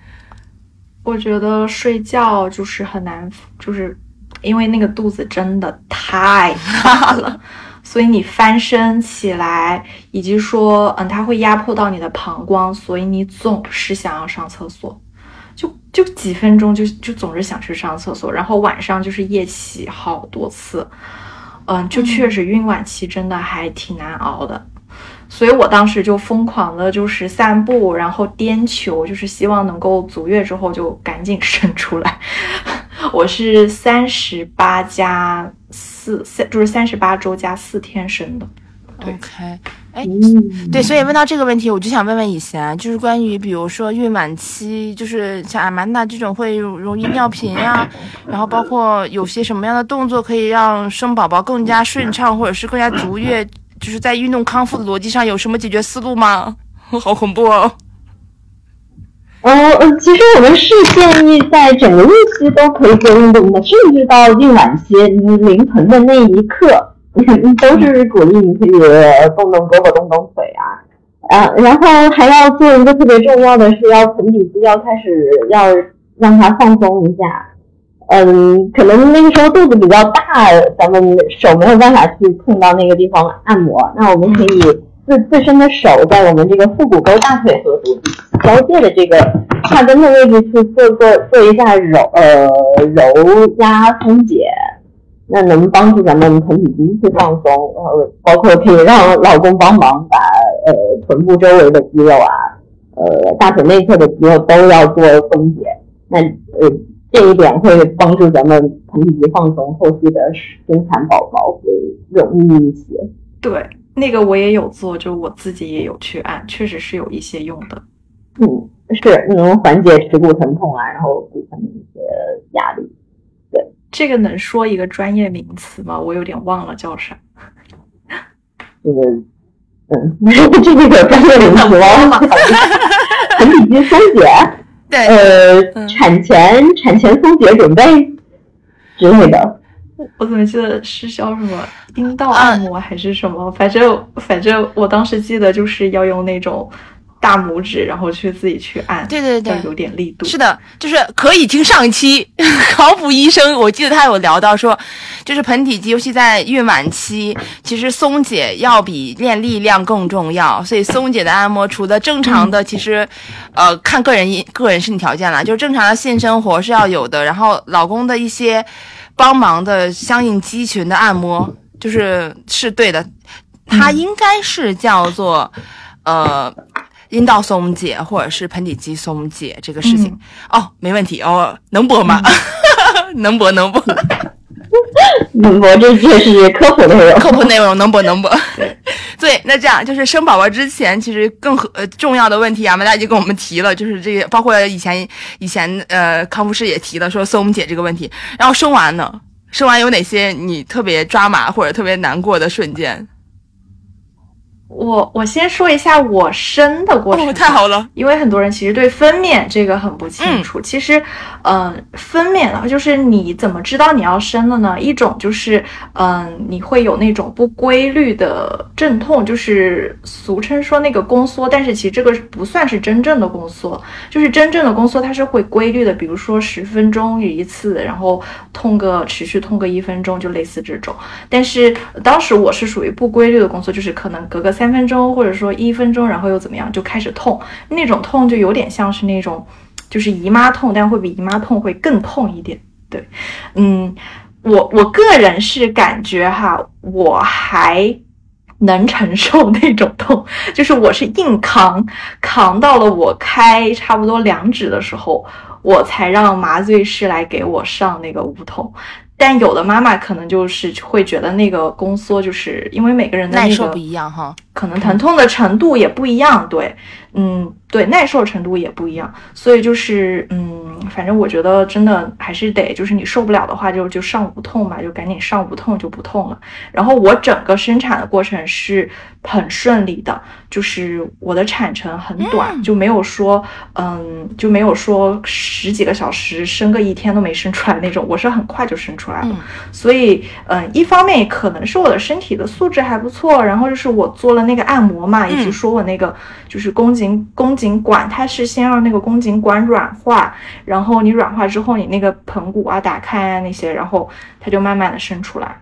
我觉得睡觉就是很难，就是因为那个肚子真的太大了，所以你翻身起来，以及说，嗯，它会压迫到你的膀胱，所以你总是想要上厕所。就就几分钟就就总是想去上厕所，然后晚上就是夜起好多次，嗯，就确实孕晚期真的还挺难熬的，所以我当时就疯狂的就是散步，然后颠球，就是希望能够足月之后就赶紧生出来。我是三十八加四三，就是三十八周加四天生的。OK。哎，对，所以问到这个问题，我就想问问以贤，就是关于比如说孕晚期，就是像阿曼达这种会容易尿频呀，然后包括有些什么样的动作可以让生宝宝更加顺畅，或者是更加足月，就是在运动康复的逻辑上有什么解决思路吗？好恐怖哦！呃，其实我们是建议在整个孕期都可以做运动的，甚至到孕晚期临盆的那一刻。都是鼓励你可以动动胳膊、动动腿啊，啊，然后还要做一个特别重要的是，要盆底肌要开始要让它放松一下。嗯，可能那个时候肚子比较大，咱们手没有办法去碰到那个地方按摩，那我们可以自自身的手在我们这个腹股沟、大腿和肚子交界的这个胯根的位置去做做做一下揉呃揉压松解。那能帮助咱们盆底肌去放松，然后包括可以让老公帮忙把呃臀部周围的肌肉啊，呃大腿内侧的肌肉都要做松解。那呃这一点会帮助咱们盆底肌放松，后续的生产宝宝会容易一些。对，那个我也有做，就我自己也有去按，确实是有一些用的。嗯，是能缓解耻骨疼痛啊，然后骨盆的一些压力。这个能说一个专业名词吗？我有点忘了叫啥。这个，嗯，这个有专业名词吗？盆底肌松解，对，呃，产前产前松解准备之类的。我怎么记得是叫什么阴道按摩还是什么？反正反正我当时记得就是要用那种。大拇指，然后去自己去按，对对对，有点力度。是的，就是可以听上一期 考普医生，我记得他有聊到说，就是盆底肌，尤其在孕晚期，其实松解要比练力量更重要。所以松解的按摩，除了正常的，其实，呃，看个人个人身体条件了，就是正常的性生活是要有的。然后老公的一些帮忙的相应肌群的按摩，就是是对的。它应该是叫做，呃。阴道松解或者是盆底肌松解这个事情哦，没问题哦，能播吗？能播 能播，能播，这这是科普内容，科普内容能播能播。对，那这样就是生宝宝之前，其实更呃重要的问题啊，大家已经跟我们提了，就是这个，包括以前以前呃康复师也提了，说松解这个问题。然后生完呢，生完有哪些你特别抓马或者特别难过的瞬间？我我先说一下我生的过程、哦，太好了，因为很多人其实对分娩这个很不清楚。其实，嗯、分娩了，就是你怎么知道你要生了呢？一种就是，嗯、你会有那种不规律的阵痛，就是俗称说那个宫缩，但是其实这个不算是真正的宫缩，就是真正的宫缩它是会规律的，比如说十分钟一次，然后痛个持续痛个一分钟，就类似这种。但是当时我是属于不规律的宫缩，就是可能隔个三分钟或者说一分钟，然后又怎么样就开始痛，那种痛就有点像是那种就是姨妈痛，但会比姨妈痛会更痛一点。对，嗯，我我个人是感觉哈，我还。能承受那种痛，就是我是硬扛，扛到了我开差不多两指的时候，我才让麻醉师来给我上那个无痛。但有的妈妈可能就是会觉得那个宫缩，就是因为每个人的那个耐受不一样哈。可能疼痛的程度也不一样，对，嗯，对，耐受程度也不一样，所以就是，嗯，反正我觉得真的还是得，就是你受不了的话就就上无痛吧，就赶紧上无痛就不痛了。然后我整个生产的过程是很顺利的，就是我的产程很短，就没有说，嗯，就没有说十几个小时生个一天都没生出来那种，我是很快就生出来了。嗯所以，嗯，一方面可能是我的身体的素质还不错，然后就是我做了那个按摩嘛，以及说我那个就是宫颈宫颈管，它是先让那个宫颈管软化，然后你软化之后，你那个盆骨啊打开啊那些，然后它就慢慢的伸出来。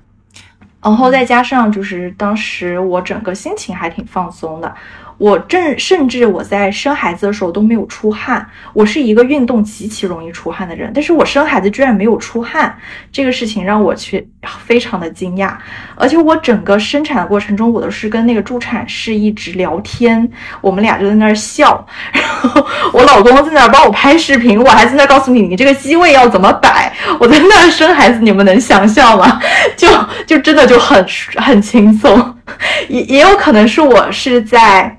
然后再加上就是当时我整个心情还挺放松的，我正甚至我在生孩子的时候都没有出汗，我是一个运动极其容易出汗的人，但是我生孩子居然没有出汗，这个事情让我去非常的惊讶，而且我整个生产的过程中，我都是跟那个助产士一直聊天，我们俩就在那儿笑，然后我老公在那儿帮我拍视频，我还在那儿告诉你你这个机位要怎么摆，我在那儿生孩子，你们能想象吗？就就真的就很很轻松，也也有可能是我是在。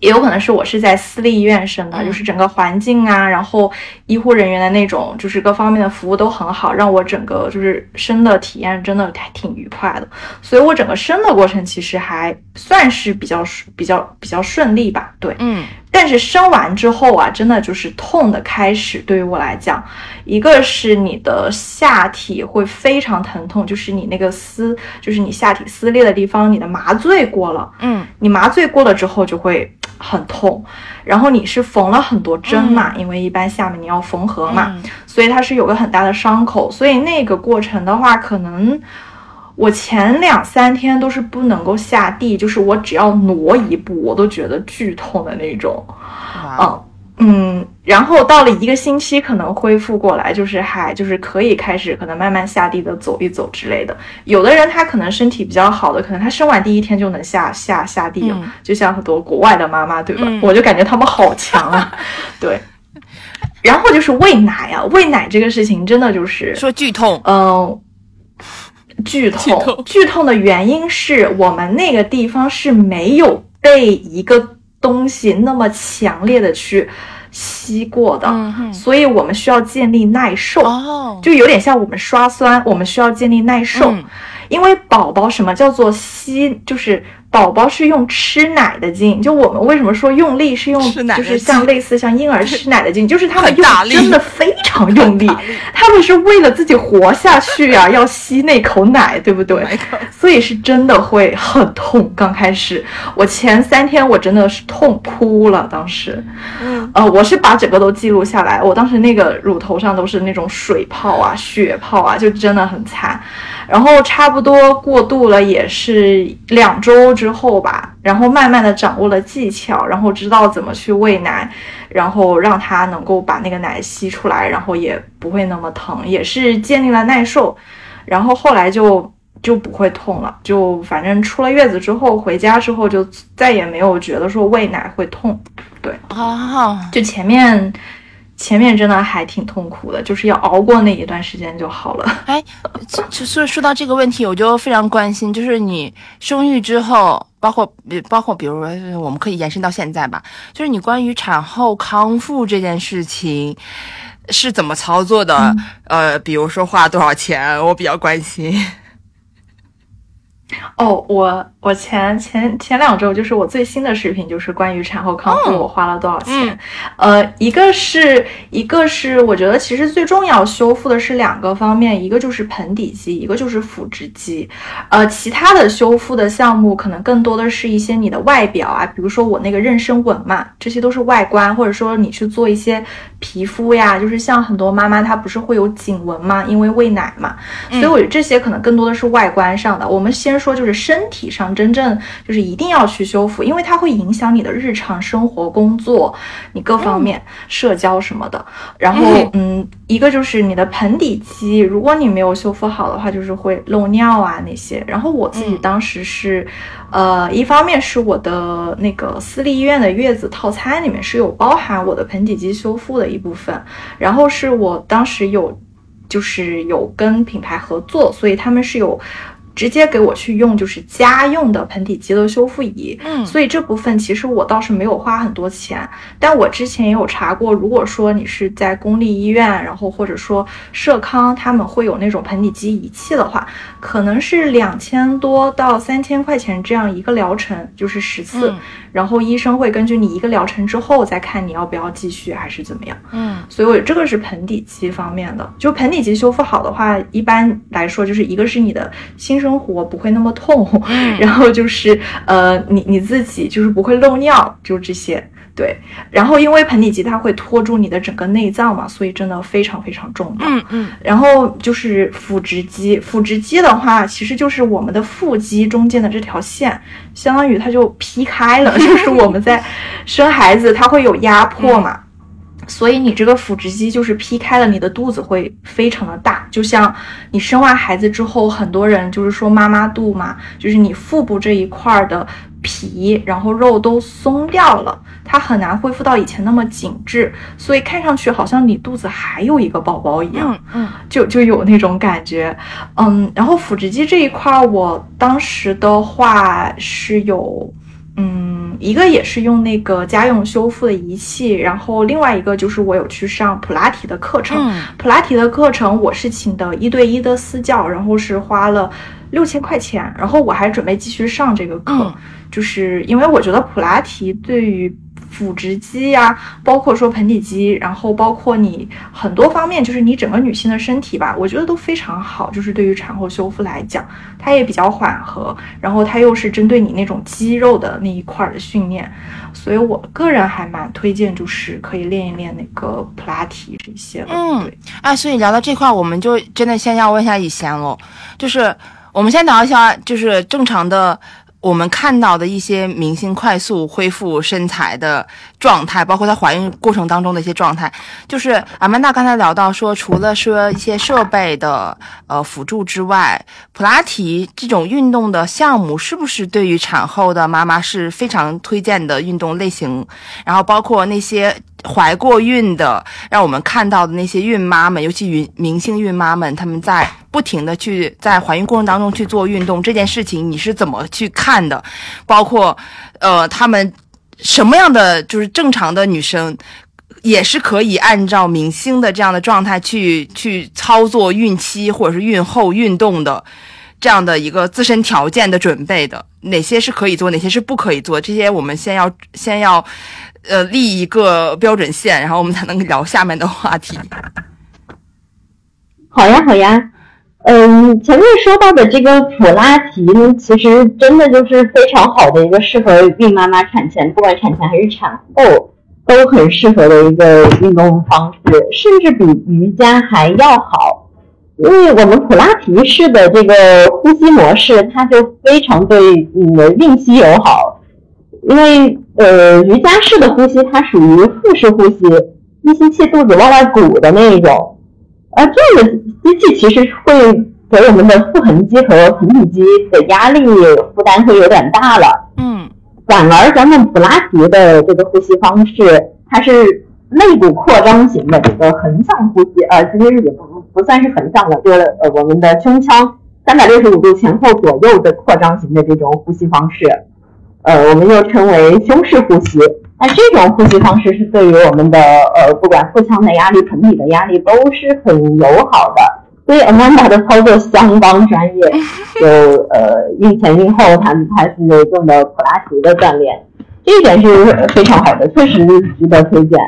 也有可能是我是在私立医院生的，嗯就是整个环境啊，然后医护人员的那种，就是各方面的服务都很好，让我整个就是生的体验真的还挺愉快的。所以我整个生的过程其实还算是比较比较比较顺利吧，对。嗯但是生完之后啊，真的就是痛的开始。对于我来讲，一个是你的下体会非常疼痛，就是你那个撕，就是你下体撕裂的地方，你的麻醉过了，嗯你麻醉过了之后就会很痛。然后你是缝了很多针嘛，因为一般下面你要缝合嘛，嗯所以它是有个很大的伤口。所以那个过程的话，可能我前两三天都是不能够下地，就是我只要挪一步，我都觉得剧痛的那种。哇嗯嗯，然后到了一个星期，可能恢复过来，就是还就是可以开始可能慢慢下地的走一走之类的。有的人他可能身体比较好的，可能他生完第一天就能下下下地了，嗯就像很多国外的妈妈，对吧？嗯我就感觉他们好强啊，对。然后就是喂奶啊，喂奶这个事情真的就是说剧痛，嗯，剧痛剧痛的原因是我们那个地方是没有被一个东西那么强烈的去吸过的，嗯所以我们需要建立耐受，哦，就有点像我们刷酸，我们需要建立耐受，嗯。因为宝宝什么叫做吸，就是宝宝是用吃奶的劲，就我们为什么说用力是用，奶就是像类似像婴儿吃奶的劲，就是他们用真的非常用 力，他们是为了自己活下去啊，要吸那口奶，对不对？所以是真的会很痛。刚开始，我前三天我真的是痛哭了，当时，嗯呃，我是把整个都记录下来，我当时那个乳头上都是那种水泡啊、血泡啊，就真的很惨。然后差不多过渡了也是两周之后吧，然后慢慢的掌握了技巧，然后知道怎么去喂奶，然后让它能够把那个奶吸出来，然后也不会那么疼，也是建立了耐受。然后后来就就不会痛了，就反正出了月子之后回家之后就再也没有觉得说喂奶会痛。对啊，就前面前面真的还挺痛苦的，就是要熬过那一段时间就好了。哎，就就是说到这个问题，我就非常关心，就是你生育之后，包括包括比如说我们可以延伸到现在吧，就是你关于产后康复这件事情。是怎么操作的？呃，比如说花多少钱，我比较关心。哦，我我前前前两周就是我最新的视频，就是关于产后康复，我花了多少钱？呃，一个是一个是我觉得其实最重要修复的是两个方面，一个就是盆底肌，一个就是腹直肌。呃，其他的修复的项目可能更多的是一些你的外表啊，比如说我那个妊娠纹嘛，这些都是外观，或者说你去做一些皮肤呀，就是像很多妈妈她不是会有颈纹嘛，因为喂奶嘛，所以我觉得这些可能更多的是外观上的。我们先。说就是身体上真正就是一定要去修复，因为它会影响你的日常生活、工作，你各方面社交什么的。然后，嗯，一个就是你的盆底肌，如果你没有修复好的话，就是会漏尿啊那些。然后我自己当时是，呃，一方面是我的那个私立医院的月子套餐里面是有包含我的盆底肌修复的一部分，然后是我当时有就是有跟品牌合作，所以他们是有。直接给我去用就是家用的盆底肌的修复仪，嗯，所以这部分其实我倒是没有花很多钱，但我之前也有查过，如果说你是在公立医院，然后或者说社康他们会有那种盆底肌仪器的话，可能是两千多到三千块钱这样一个疗程，就是十次，然后医生会根据你一个疗程之后再看你要不要继续还是怎么样，嗯，所以我这个是盆底肌方面的，就盆底肌修复好的话，一般来说就是一个是你的新生。生活不会那么痛，然后就是呃，你你自己就是不会漏尿，就这些对。然后因为盆底肌它会托住你的整个内脏嘛，所以真的非常非常重要。嗯嗯。然后就是腹直肌，腹直肌的话，其实就是我们的腹肌中间的这条线，相当于它就劈开了，就是我们在生孩子，它会有压迫嘛。所以你这个腹直肌就是劈开了，你的肚子会非常的大，就像你生完孩子之后，很多人就是说妈妈肚嘛，就是你腹部这一块的皮，然后肉都松掉了，它很难恢复到以前那么紧致，所以看上去好像你肚子还有一个宝宝一样，嗯，就就有那种感觉，嗯，然后腹直肌这一块，我当时的话是有。嗯，一个也是用那个家用修复的仪器，然后另外一个就是我有去上普拉提的课程。普拉提的课程我是请的一对一的私教，然后是花了六千块钱，然后我还准备继续上这个课，就是因为我觉得普拉提对于。腹直肌呀，包括说盆底肌，然后包括你很多方面，就是你整个女性的身体吧，我觉得都非常好。就是对于产后修复来讲，它也比较缓和，然后它又是针对你那种肌肉的那一块的训练，所以我个人还蛮推荐，就是可以练一练那个普拉提这些。嗯，对，哎，所以聊到这块，我们就真的先要问一下以贤喽，就是我们先聊一下，就是正常的。我们看到的一些明星快速恢复身材的状态，包括她怀孕过程当中的一些状态，就是阿曼达刚才聊到说，除了说一些设备的呃辅助之外，普拉提这种运动的项目是不是对于产后的妈妈是非常推荐的运动类型？然后包括那些。怀过孕的，让我们看到的那些孕妈们，尤其孕明星孕妈们，他们在不停的去在怀孕过程当中去做运动这件事情，你是怎么去看的？包括，呃，他们什么样的就是正常的女生，也是可以按照明星的这样的状态去去操作孕期或者是孕后运动的这样的一个自身条件的准备的，哪些是可以做，哪些是不可以做？这些我们先要先要。呃，立一个标准线，然后我们才能聊下面的话题。好呀，好呀。嗯，前面说到的这个普拉提呢，其实真的就是非常好的一个适合孕妈妈产前，不管产前还是产后都很适合的一个运动方式，甚至比瑜伽还要好。因为我们普拉提式的这个呼吸模式，它就非常对你的孕期友好，因为。呃，瑜伽式的呼吸，它属于腹式呼吸，一吸气肚子往外鼓的那一种。而这个机器其实会给我们的腹横肌和盆底肌的压力负担会有点大了。嗯。反而咱们普拉提的这个呼吸方式，它是肋骨扩张型的这个横向呼吸，呃，其实也不不算是横向的，就是呃我们的胸腔三百六十五度前后左右的扩张型的这种呼吸方式。呃，我们又称为胸式呼吸。那这种呼吸方式是对于我们的呃，不管腹腔的压力、盆底的压力都是很友好的。所以 Amanda 的操作相当专业，有呃孕前孕后，他他是用的普拉提的锻炼，这一点是非常好的，确实值得推荐。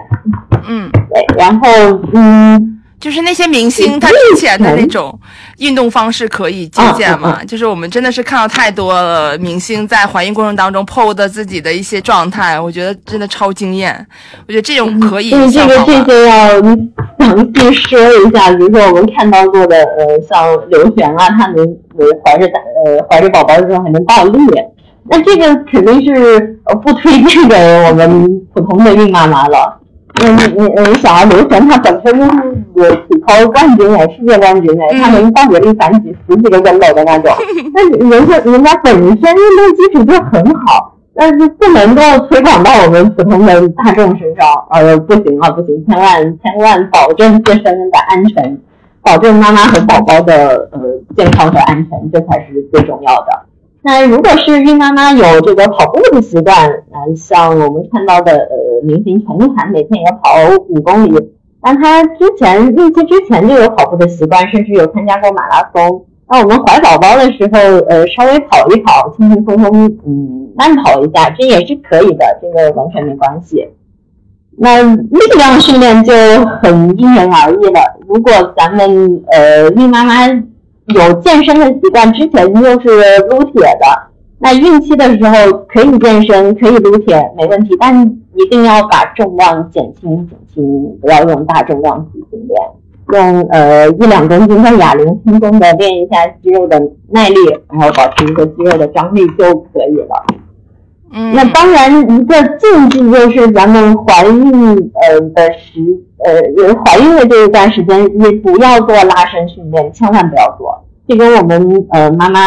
嗯，对，然后嗯。就是那些明星他之前的那种运动方式可以借鉴嘛？就是我们真的是看到太多了明星在怀孕过程当中 PO 的自己的一些状态，我觉得真的超惊艳。我觉得这种可以。这个这个要详细说一下，比如说我们看到过的，呃，像刘璇啊，她能怀着呃怀着宝宝的时候还能倒立，那这个肯定是不推荐给我们普通的孕妈妈了。嗯，你你想啊，刘璇她本身就是体操冠军哎，世界冠军哎，她能倒着立反几十几个跟斗的那种。那人家人家本身运动基础就很好，但是不能够推广到我们普通的大众身上。呃，不行啊，不行，千万千万保证自身的安全，保证妈妈和宝宝的呃健康和安全，这才是最重要的。那如果是孕妈妈有这个跑步的习惯，呃，像我们看到的呃明星陈意涵每天也跑五公里，那她之前孕期之前就有跑步的习惯，甚至有参加过马拉松。那我们怀宝宝的时候，呃，稍微跑一跑，轻轻松松，嗯，慢跑一下，这也是可以的，这个完全没关系。那力量训练就很因人而异了。如果咱们呃孕妈妈。有健身的习惯，之前又是撸铁的，那孕期的时候可以健身，可以撸铁，没问题，但一定要把重量减轻减轻，不要用大重量去训练，用呃一两公斤的哑铃轻松的练一下肌肉的耐力，然后保持一个肌肉的张力就可以了。嗯，那当然一个禁忌就是咱们怀孕呃的时呃怀孕的这一段时间，也不要做拉伸训练，千万不要做。这跟我们呃妈妈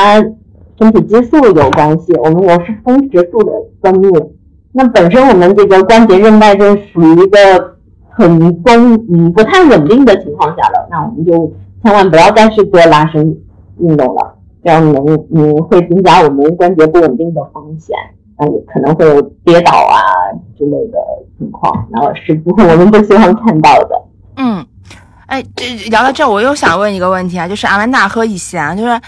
身体激素有关系，我们我是松弛素的分泌。那本身我们这个关节韧带就属于一个很松嗯不太稳定的情况下了，那我们就千万不要再去做拉伸运动了，这样能嗯会增加我们关节不稳定的风险，嗯可能会有跌倒啊之类的情况，然后是不我们不希望看到的。嗯。哎，这聊到这，我又想问一个问题啊，就是阿曼达和以贤，就是，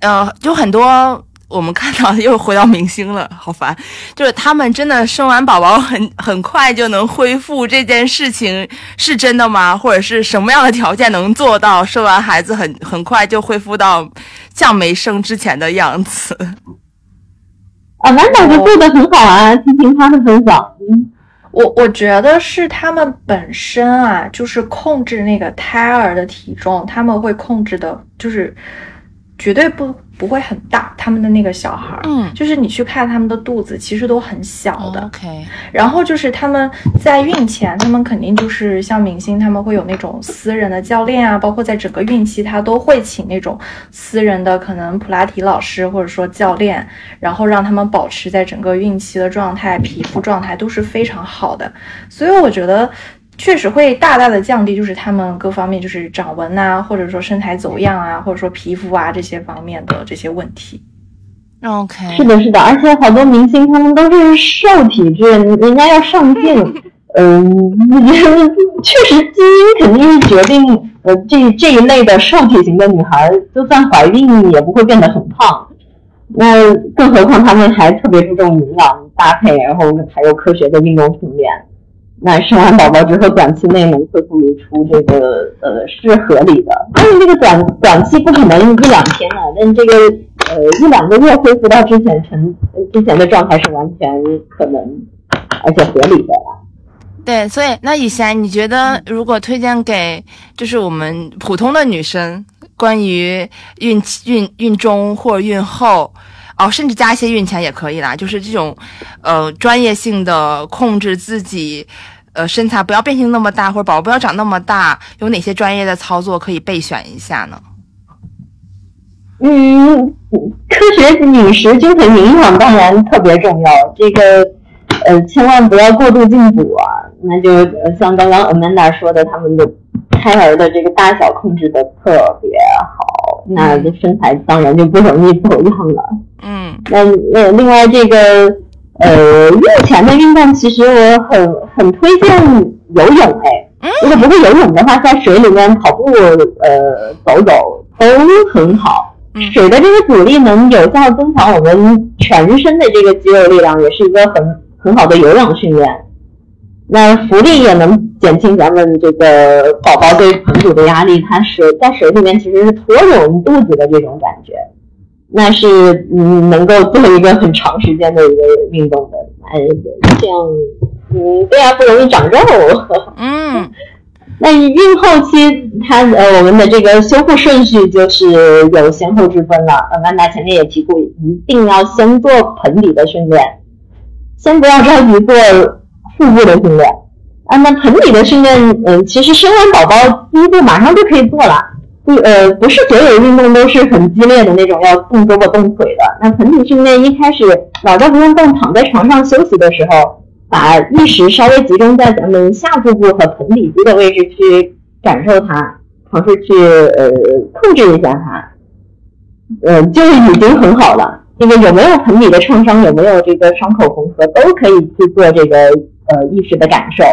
呃，就很多我们看到 又回到明星了，好烦，就是他们真的生完宝宝很很快就能恢复这件事情是真的吗？或者是什么样的条件能做到生完孩子很很快就恢复到像没生之前的样子？阿曼达就做的很好啊，听听他的分享。嗯。我我觉得是他们本身啊，就是控制那个胎儿的体重，他们会控制的，就是绝对不。不会很大，他们的那个小孩儿，嗯，就是你去看他们的肚子，其实都很小的。OK，然后就是他们在孕前，他们肯定就是像明星，他们会有那种私人的教练啊，包括在整个孕期，他都会请那种私人的可能普拉提老师或者说教练，然后让他们保持在整个孕期的状态、皮肤状态都是非常好的。所以我觉得。确实会大大的降低，就是他们各方面就是长纹呐，或者说身材走样啊，或者说皮肤啊这些方面的这些问题。OK，是的，是的，而且好多明星他们都是瘦体质，人家要上镜，嗯，确实基因肯定是决定，呃，这这一类的瘦体型的女孩，就算怀孕也不会变得很胖。那更何况他们还特别注重营养搭配，然后还有科学的运动训练。那生完宝宝之后，短期内能恢复如初，这个呃是合理的。但是这个短短期不可能一两天啊，但这个呃一两个月恢复到之前成之前的状态是完全可能而且合理的。对，所以那以前你觉得如果推荐给就是我们普通的女生，关于孕孕孕中或孕后，哦，甚至加一些孕前也可以啦，就是这种呃专业性的控制自己。呃，身材不要变形那么大，或者宝宝不要长那么大，有哪些专业的操作可以备选一下呢？嗯，科学饮食、均衡营养当然特别重要，这个呃千万不要过度进补啊。那就像刚刚 Amanda 说的，他们的胎儿的这个大小控制的特别好，那这身材当然就不容易走样了。嗯，那那，另外这个。呃，孕前的运动其实我很很推荐游泳哎，如果不会游泳的话，在水里面跑步、呃走走都很好。水的这个阻力能有效增强我们全身的这个肌肉力量，也是一个很很好的有氧训练。那浮力也能减轻咱们这个宝宝对盆骨的压力，它水在水里面其实是拖着我们肚子的这种感觉，那是嗯能够做一个很长时间的一个运动的，哎，这样嗯对啊不容易长肉。嗯，那孕后期它呃我们的这个修复顺序就是有先后之分了。呃，曼达前面也提过，一定要先做盆底的训练，先不要着急做。腹部的训练啊，那盆底的训练，嗯，其实生完宝宝第一步马上就可以做了。不，呃，不是所有运动都是很激烈的那种，要动胳膊动腿的。那盆底训练一开始老在不用动，躺在床上休息的时候，把意识稍微集中在咱们下腹部和盆底肌的位置去感受它，尝试去呃控制一下它，嗯，就已经很好了。这个有没有盆底的创伤，有没有这个伤口缝合，都可以去做这个。呃，意识的感受，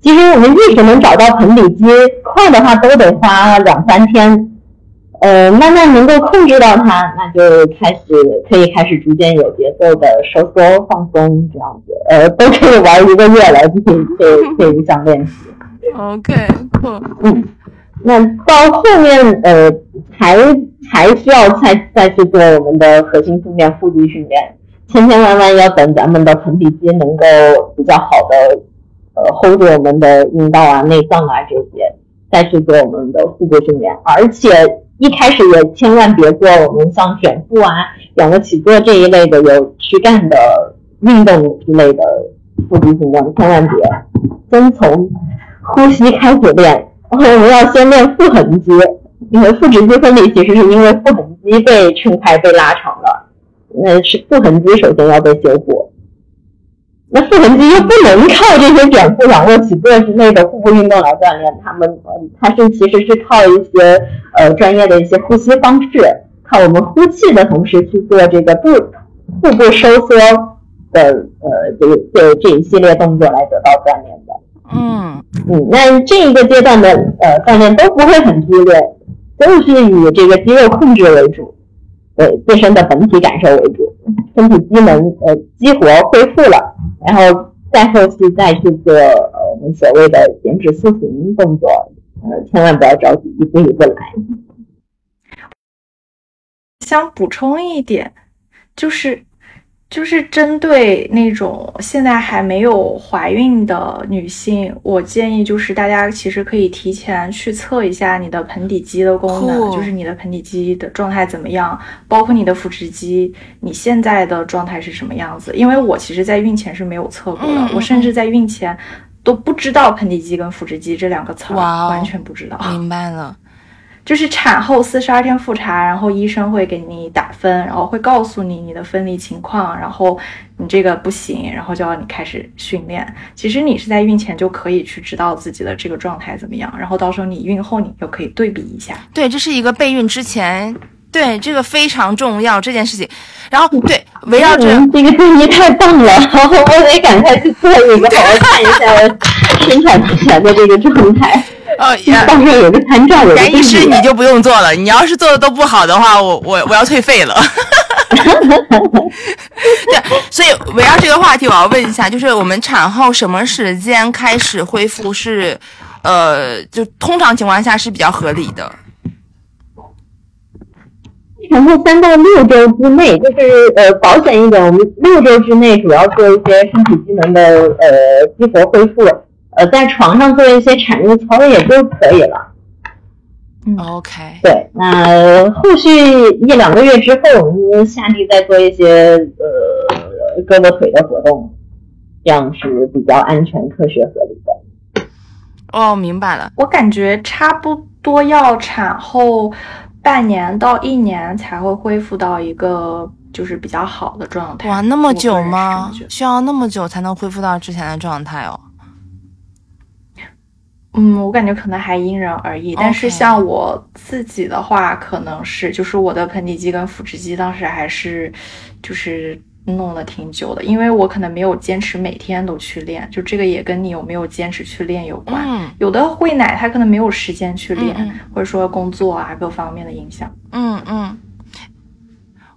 其实我们一直能找到盆底肌，快的话都得花两三天。呃，慢慢能够控制到它，那就开始可以开始逐渐有节奏的收缩放松这样子。呃，都可以玩一个月了，可以可以可以想练习。OK，嗯，那到后面呃，还还需要再再去做我们的核心训练、腹肌训练。千千万万要等咱们的盆底肌能够比较好的呃 hold 住我们的阴道啊、内脏啊这些，再去做我们的腹部训练。而且一开始也千万别做我们像卷腹啊、仰卧起坐这一类的有躯干的运动之类的腹肌训练，千万别。先从呼吸开始练，我们要先练腹横肌，因为腹直肌分离其实是因为腹横肌被撑开、被拉长了。那是腹横肌首先要被修复，那腹横肌又不能靠这些卷腹、仰卧起坐之类的腹部运动来锻炼，他们它是其实是靠一些呃专业的一些呼吸方式，靠我们呼气的同时去做这个腹腹部收缩的呃这这这一系列动作来得到锻炼的。嗯嗯，那这一个阶段的呃锻炼都不会很激烈，都是以这个肌肉控制为主。呃自身的本体感受为主，身体机能呃激活恢复了，然后再后期再去做呃我们所谓的减脂塑形动作，呃千万不要着急，一步一步来。想补充一点，就是。就是针对那种现在还没有怀孕的女性，我建议就是大家其实可以提前去测一下你的盆底肌的功能，就是你的盆底肌的状态怎么样，包括你的腹直肌，你现在的状态是什么样子？因为我其实，在孕前是没有测过的，我甚至在孕前都不知道盆底肌跟腹直肌这两个词儿，完全不知道。明白了。就是产后四十二天复查，然后医生会给你打分，然后会告诉你你的分离情况，然后你这个不行，然后就要你开始训练。其实你是在孕前就可以去知道自己的这个状态怎么样，然后到时候你孕后你就可以对比一下。对，这是一个备孕之前，对这个非常重要这件事情。然后对，围绕着 这个建议太棒了，我得赶快去做一个，好好看一下生产之前的这个状态。哦，到时候有个参照。杨医师你就不用做了，你要是做的都不好的话，我我我要退费了。对，所以围绕这个话题，我要问一下，就是我们产后什么时间开始恢复是，呃，就通常情况下是比较合理的。产后三到六周之内，就是呃保险一点，我们六周之内主要做一些身体机能的呃激活恢复。呃，在床上做一些产褥操也就可以了。嗯，OK。对，那后续一两个月之后，我们下地再做一些呃胳膊腿的活动，这样是比较安全、科学、合理的。哦，明白了。我感觉差不多要产后半年到一年才会恢复到一个就是比较好的状态。哇，那么久吗？需要那么久才能恢复到之前的状态哦？嗯，我感觉可能还因人而异，但是像我自己的话，可能是就是我的盆底肌跟腹直肌当时还是就是弄了挺久的，因为我可能没有坚持每天都去练，就这个也跟你有没有坚持去练有关。嗯有的喂奶他可能没有时间去练，或者说工作啊各方面的影响。嗯嗯，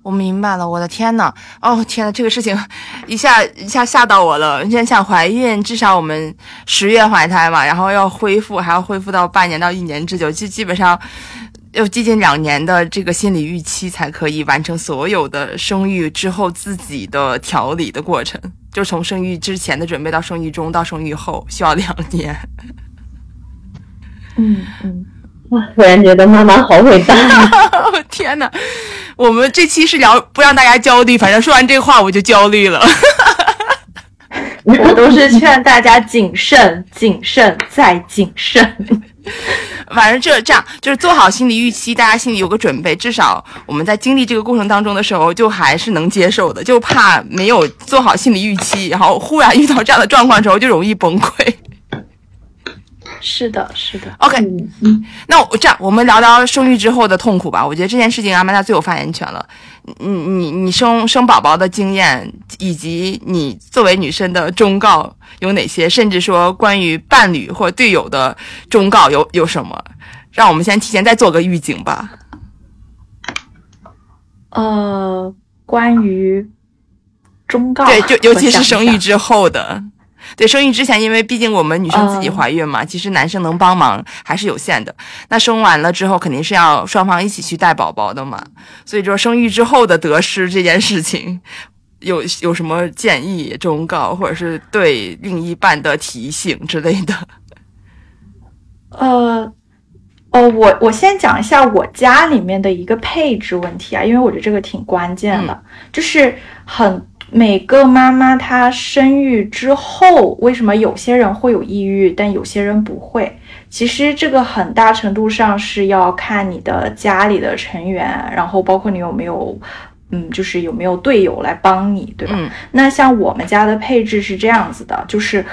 我明白了，我的天呐，哦天呐，这个事情一下一下吓到我了。现在想怀孕，至少我们十月怀胎嘛，然后要恢复，还要恢复到半年到一年之久，就基本上要接近两年的这个心理预期才可以完成所有的生育之后自己的调理的过程。就从生育之前的准备到生育中到生育后，需要两年。嗯嗯，哇，突然觉得妈妈好伟大。哦 天呐，我们这期是聊不让大家焦虑，反正说完这话我就焦虑了。我都是劝大家谨慎、谨慎再谨慎。反正这这样，就是做好心理预期，大家心里有个准备，至少我们在经历这个过程当中的时候，就还是能接受的。就怕没有做好心理预期，然后忽然遇到这样的状况的时候，就容易崩溃。是的，是的。OK，那我这样，我们聊聊生育之后的痛苦吧。我觉得这件事情阿曼达最有发言权了。你你你生生宝宝的经验，以及你作为女生的忠告有哪些？甚至说关于伴侣或队友的忠告有有什么？让我们先提前再做个预警吧。呃，关于忠告，对，就尤其是生育之后的。对，生育之前，因为毕竟我们女生自己怀孕嘛，其实男生能帮忙还是有限的。那生完了之后，肯定是要双方一起去带宝宝的嘛。所以说，生育之后的得失这件事情，有有什么建议、忠告，或者是对另一半的提醒之类的？呃，哦，我我先讲一下我家里面的一个配置问题啊，因为我觉得这个挺关键的，就是很每个妈妈她生育之后，为什么有些人会有抑郁，但有些人不会？其实这个很大程度上是要看你的家里的成员，然后包括你有没有。嗯，就是有没有队友来帮你，对吧？嗯那像我们家的配置是这样子的，就是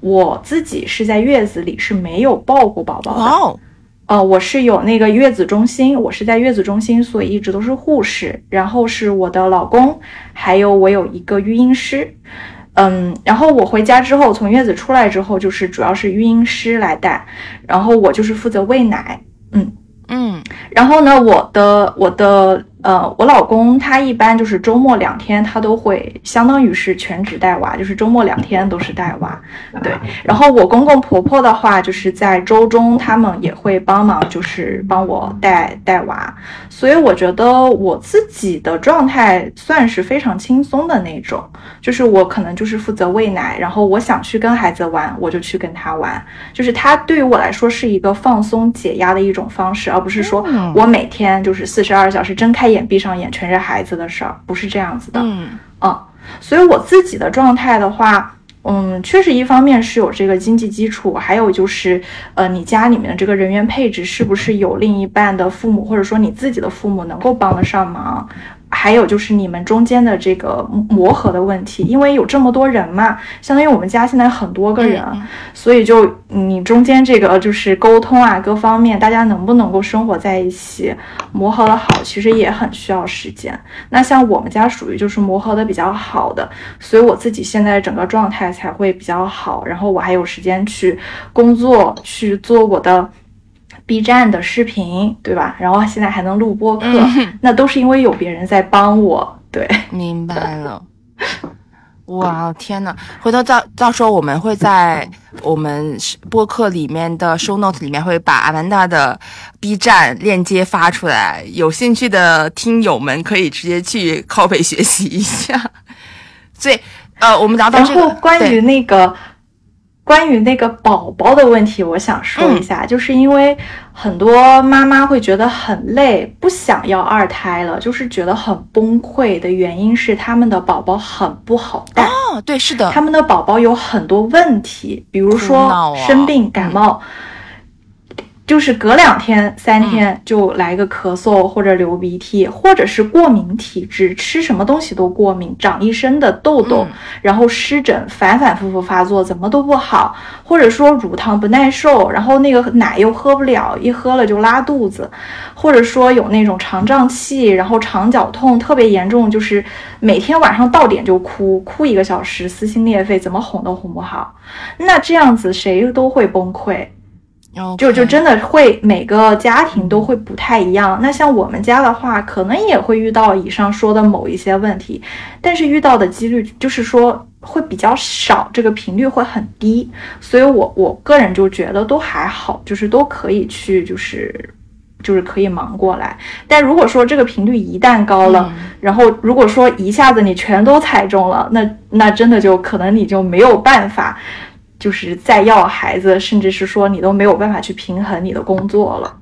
我自己是在月子里是没有抱过宝宝的，呃，我是有那个月子中心，我是在月子中心，所以一直都是护士，然后是我的老公，还有我有一个育婴师，嗯，然后我回家之后，从月子出来之后，就是主要是育婴师来带，然后我就是负责喂奶，嗯，嗯。然后呢，我的我的呃，我老公他一般就是周末两天他都会，相当于是全职带娃，就是周末两天都是带娃，对。然后我公公婆婆的话，就是在周中他们也会帮忙，就是帮我带带娃，所以我觉得我自己的状态算是非常轻松的那种，就是我可能就是负责喂奶，然后我想去跟孩子玩，我就去跟他玩，就是他对于我来说是一个放松解压的一种方式，而不是说嗯。我每天就是四十二小时睁开眼闭上眼全是孩子的事儿，不是这样子的。嗯嗯，所以我自己的状态的话，嗯，确实一方面是有这个经济基础，还有就是，呃，你家里面的这个人员配置是不是有另一半的父母，或者说你自己的父母能够帮得上忙？还有就是你们中间的这个磨合的问题，因为有这么多人嘛，相当于我们家现在很多个人，嗯所以就你中间这个就是沟通啊，各方面大家能不能够生活在一起，磨合的好，其实也很需要时间。那像我们家属于就是磨合的比较好的，所以我自己现在整个状态才会比较好，然后我还有时间去工作，去做我的 B 站的视频，对吧？然后现在还能录播客，嗯 那都是因为有别人在帮我，对。明白了。哇，天呐！回头到到时候我们会在我们播客里面的 show note 里面会把阿曼达的 B 站链接发出来，有兴趣的听友们可以直接去 copy 学习一下。所以，呃，我们聊到然这个，后关于那个关于那个宝宝的问题，我想说一嗯下，就是因为很多妈妈会觉得很累，不想要二胎了，就是觉得很崩溃的原因是他们的宝宝很不好带。哦，对，是的，他们的宝宝有很多问题，比如说生病、感冒。就是隔两天、三天就来个咳嗽或者流鼻涕，或者是过敏体质，吃什么东西都过敏，长一身的痘痘，然后湿疹反反复复发作，怎么都不好，或者说乳糖不耐受，然后那个奶又喝不了，一喝了就拉肚子，或者说有那种肠胀气，然后肠绞痛特别严重，就是每天晚上到点就哭，哭一个小时，撕心裂肺，怎么哄都哄不好，那这样子谁都会崩溃。就就真的会每个家庭都会不太一样。那像我们家的话，可能也会遇到以上说的某一些问题，但是遇到的几率就是说会比较少，这个频率会很低。所以我我个人就觉得都还好，就是都可以去，就是就是可以忙过来。但如果说这个频率一旦高了，然后如果说一下子你全都踩中了，那那真的就可能你就没有办法。就是再要孩子，甚至是说你都没有办法去平衡你的工作了。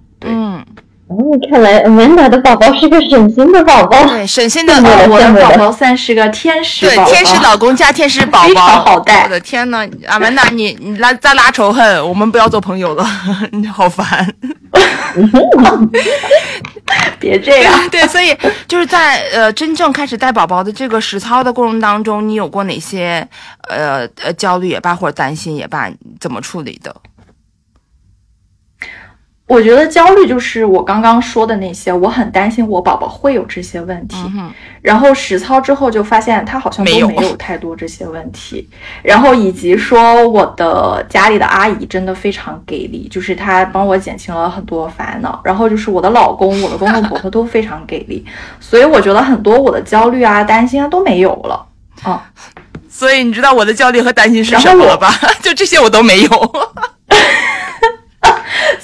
嗯，哦，看来 Amanda 的宝宝 是个省心的宝宝。对，省心的 我的宝宝算是个天使宝宝。对，天使老公加天使宝宝，非常好带。我的天呐，阿曼达，你你拉再拉仇恨，我们不要做朋友了，你好烦。别这样，对，所以就是在呃真正开始带宝宝的这个实操的过程当中，你有过哪些呃呃焦虑也罢，或者担心也罢，怎么处理的？我觉得焦虑就是我刚刚说的那些，我很担心我宝宝会有这些问题。然后实操之后就发现他好像都没有太多这些问题。然后以及说我的家里的阿姨真的非常给力，就是她帮我减轻了很多烦恼。然后就是我的老公、我的公公婆婆都非常给力，所以我觉得很多我的焦虑啊、担心啊都没有了。嗯，所以你知道我的焦虑和担心是什么了吧？就这些我都没有。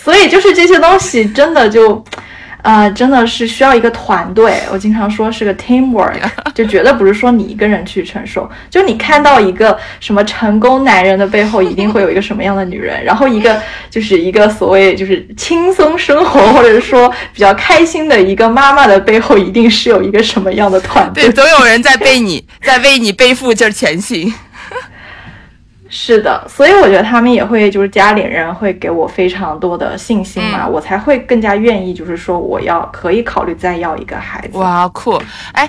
所以就是这些东西真的就，呃，真的是需要一个团队。我经常说是个 teamwork，就绝对不是说你一个人去承受。就你看到一个什么成功男人的背后，一定会有一个什么样的女人，然后一个就是一个所谓就是轻松生活或者说比较开心的一个妈妈的背后，一定是有一个什么样的团队？对，总有人在背你，在为你背负着前行。是的，所以我觉得他们也会，就是家里人会给我非常多的信心嘛，我才会更加愿意，就是说我要可以考虑再要一个孩子。哇，酷！哎。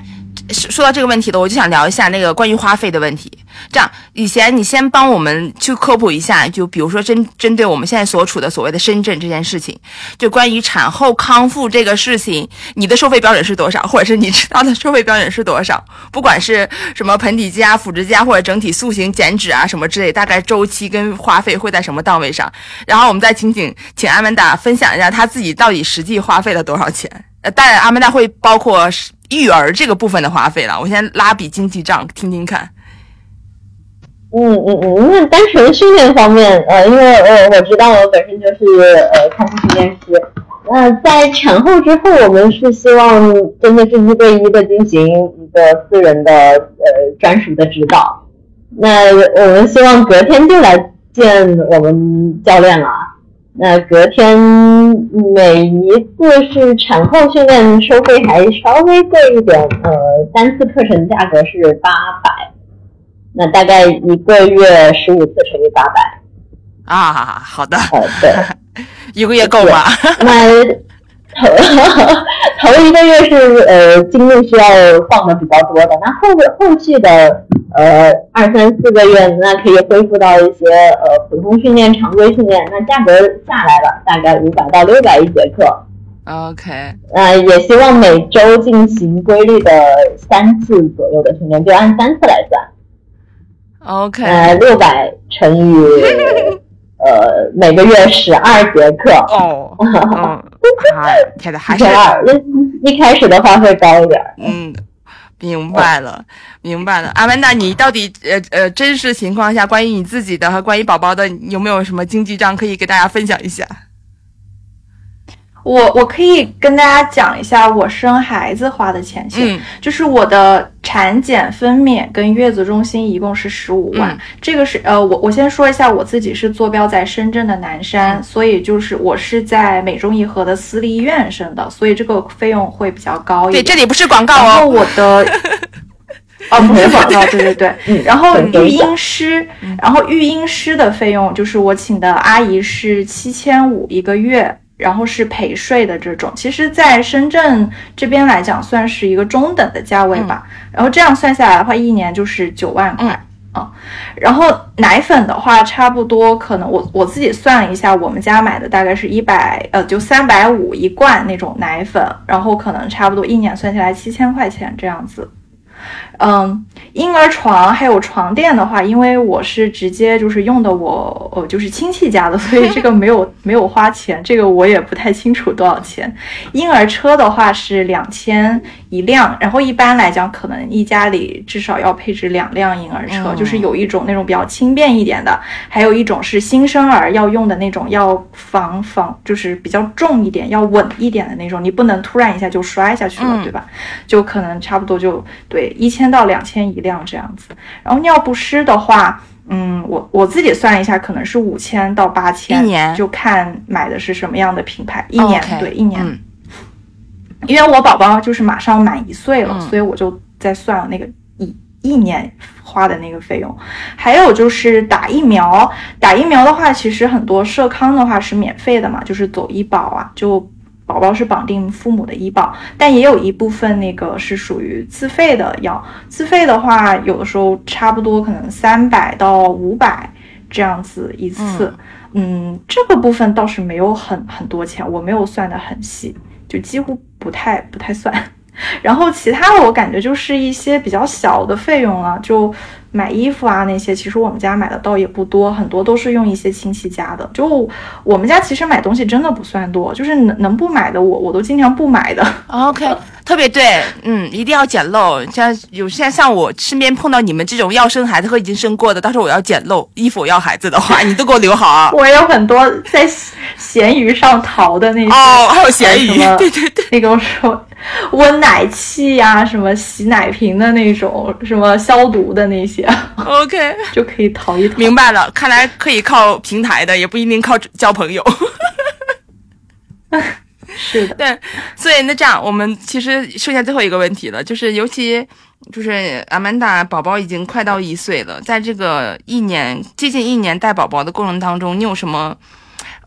说到这个问题了，我就想聊一下那个关于花费的问题。这样，以前你先帮我们去科普一下，就比如说针针对我们现在所处的所谓的深圳这件事情，就关于产后康复这个事情，你的收费标准是多少，或者是你知道的收费标准是多少？不管是什么盆底肌啊、腹直肌啊，或者整体塑形减脂啊什么之类，大概周期跟花费会在什么档位上？然后我们再请请请阿曼达分享一下他自己到底实际花费了多少钱？呃，当然阿曼达会包括。育儿这个部分的花费了，我先拉笔经济账听听看。嗯嗯嗯，那单纯训练方面，呃，因为呃我知道我本身就是呃康复训练师，那在产后之后，我们是希望真的是一对一的进行一个私人的呃专属的指导，那我们希望隔天就来见我们教练了。那隔天每一次是产后训练，收费还稍微贵一点，呃，单次课程价格是八百，那大概一个月十五次乘以八百。啊，好的，呃，对，一个月够吗？那。头 头一个月是呃精力需要放的比较多的，那后后续的呃二三四个月，那可以恢复到一些呃普通训练、常规训练，那价格下来了，大概五百到六百一节课。OK，呃，也希望每周进行规律的三次左右的训练，就按三次来算。OK，呃，六百乘以。呃，每个月十二节课哦，天呐还是那一开始的话会高一点。嗯，明白了，明白了。阿曼达，你到底呃呃真实情况下，关于你自己的和关于宝宝的，有没有什么经济账可以给大家分享一下？我我可以跟大家讲一下我生孩子花的钱钱，就是我的产检、分娩跟月子中心一共是十五万。这个是呃，我我先说一下，我自己是坐标在深圳的南山，所以就是我是在美中宜和的私立医院生的，所以这个费用会比较高一点。对，这里不是广告哦。然后我的。哦，不是广告，对对对。嗯然后育婴师，然后育婴师的费用就是我请的阿姨是七千五一个月，然后是陪睡的这种。其实，在深圳这边来讲，算是一个中等的价位吧。然后这样算下来的话，一年就是九万块。嗯啊，然后奶粉的话，差不多可能我我自己算了一下，我们家买的大概是一百呃，就三百五一罐那种奶粉，然后可能差不多一年算下来七千块钱这样子。嗯，婴儿床还有床垫的话，因为我是直接就是用的我呃就是亲戚家的，所以这个没有 没有花钱，这个我也不太清楚多少钱。婴儿车的话是两千一辆，然后一般来讲，可能一家里至少要配置两辆婴儿车，嗯就是有一种那种比较轻便一点的，还有一种是新生儿要用的那种，要防防就是比较重一点、要稳一点的那种，你不能突然一下就摔下去了，嗯对吧？就可能差不多就对一千到两千一辆这样子。然后尿不湿的话，嗯，我我自己算了一下，可能是五千到八千，一年就看买的是什么样的品牌，一年、对一年。嗯因为我宝宝就是马上满一岁了，嗯所以我就在算了那个一一年花的那个费用。还有就是打疫苗，打疫苗的话，其实很多社康的话是免费的嘛，就是走医保啊，就宝宝是绑定父母的医保，但也有一部分那个是属于自费的药。自费的话，有的时候差不多可能三百到五百这样子一次。嗯，这个部分倒是没有很很多钱，我没有算的很细，就几乎不太不太算。然后其他的我感觉就是一些比较小的费用了，就买衣服啊那些，其实我们家买的倒也不多，很多都是用一些亲戚家的。就我们家其实买东西真的不算多，就是能能不买的我我都尽量不买的。OK，特别对，嗯，一定要捡漏。像有现在像我身边碰到你们这种要生孩子和已经生过的，到时候我要捡漏，衣服我要孩子的话，你都给我留好啊。我有很多在闲鱼上淘的那些哦，还有闲鱼 对对对，那种什么温奶器呀、什么洗奶瓶的那种，什么消毒的那些，OK，就可以淘一淘。明白了，看来可以靠平台的，也不一定靠交朋友。是的，对，所以那这样，我们其实剩下最后一个问题了，就是尤其就是阿曼达宝宝已经快到一岁了，在这个一年接近一年带宝宝的过程当中，你有什么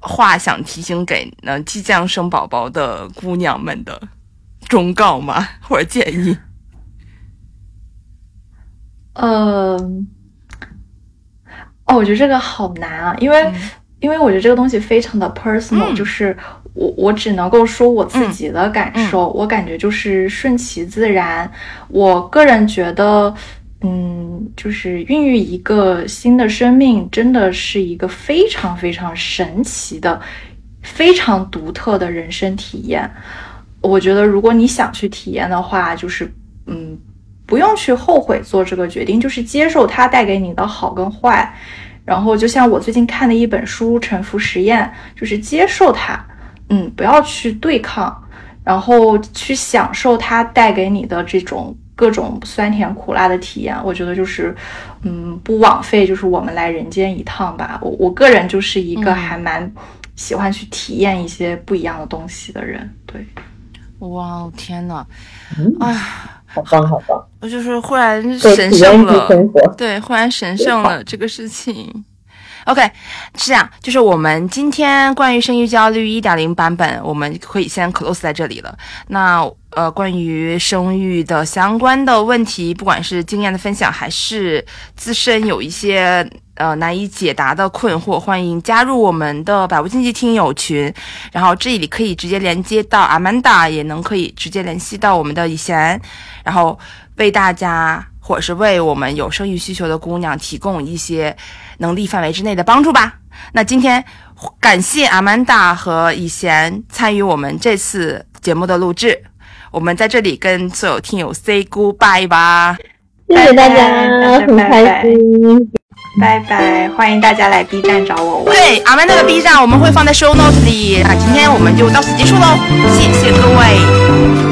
话想提醒给呃即将生宝宝的姑娘们的忠告吗？或者建议？呃，哦，我觉得这个好难啊，因为、嗯因为我觉得这个东西非常的 personal，、嗯就是我我只能够说我自己的感受，嗯我感觉就是顺其自然。我个人觉得。嗯，就是孕育一个新的生命，真的是一个非常非常神奇的、非常独特的人生体验。我觉得，如果你想去体验的话，就是嗯，不用去后悔做这个决定，就是接受它带给你的好跟坏。然后，就像我最近看的一本书《沉浮实验》，就是接受它，嗯，不要去对抗，然后去享受它带给你的这种各种酸甜苦辣的体验。我觉得就是，嗯，不枉费就是我们来人间一趟吧。我我个人就是一个嗯还蛮喜欢去体验一些不一样的东西的人，对。哇，天呐，嗯，哎，好棒好棒，我就是忽然神圣了。对，忽然神圣了这个事情。OK，是这样，就是我们今天关于生育焦虑一点零版本，我们可以先 close 在这里了。那呃，关于生育的相关的问题，不管是经验的分享，还是自身有一些呃难以解答的困惑，欢迎加入我们的百无禁忌听友群。然后这里可以直接连接到阿曼达，也能可以直接联系到我们的以贤，然后为大家或者是为我们有生育需求的姑娘提供一些能力范围之内的帮助吧。那今天感谢阿曼达和以贤参与我们这次节目的录制，我们在这里跟所有听友 say goodbye 吧。谢谢大家，很开心。拜拜，欢迎大家来 B 站找我玩。对，阿曼达的 B 站我们会放在 show notes 里。那今天我们就到此结束喽，谢谢各位。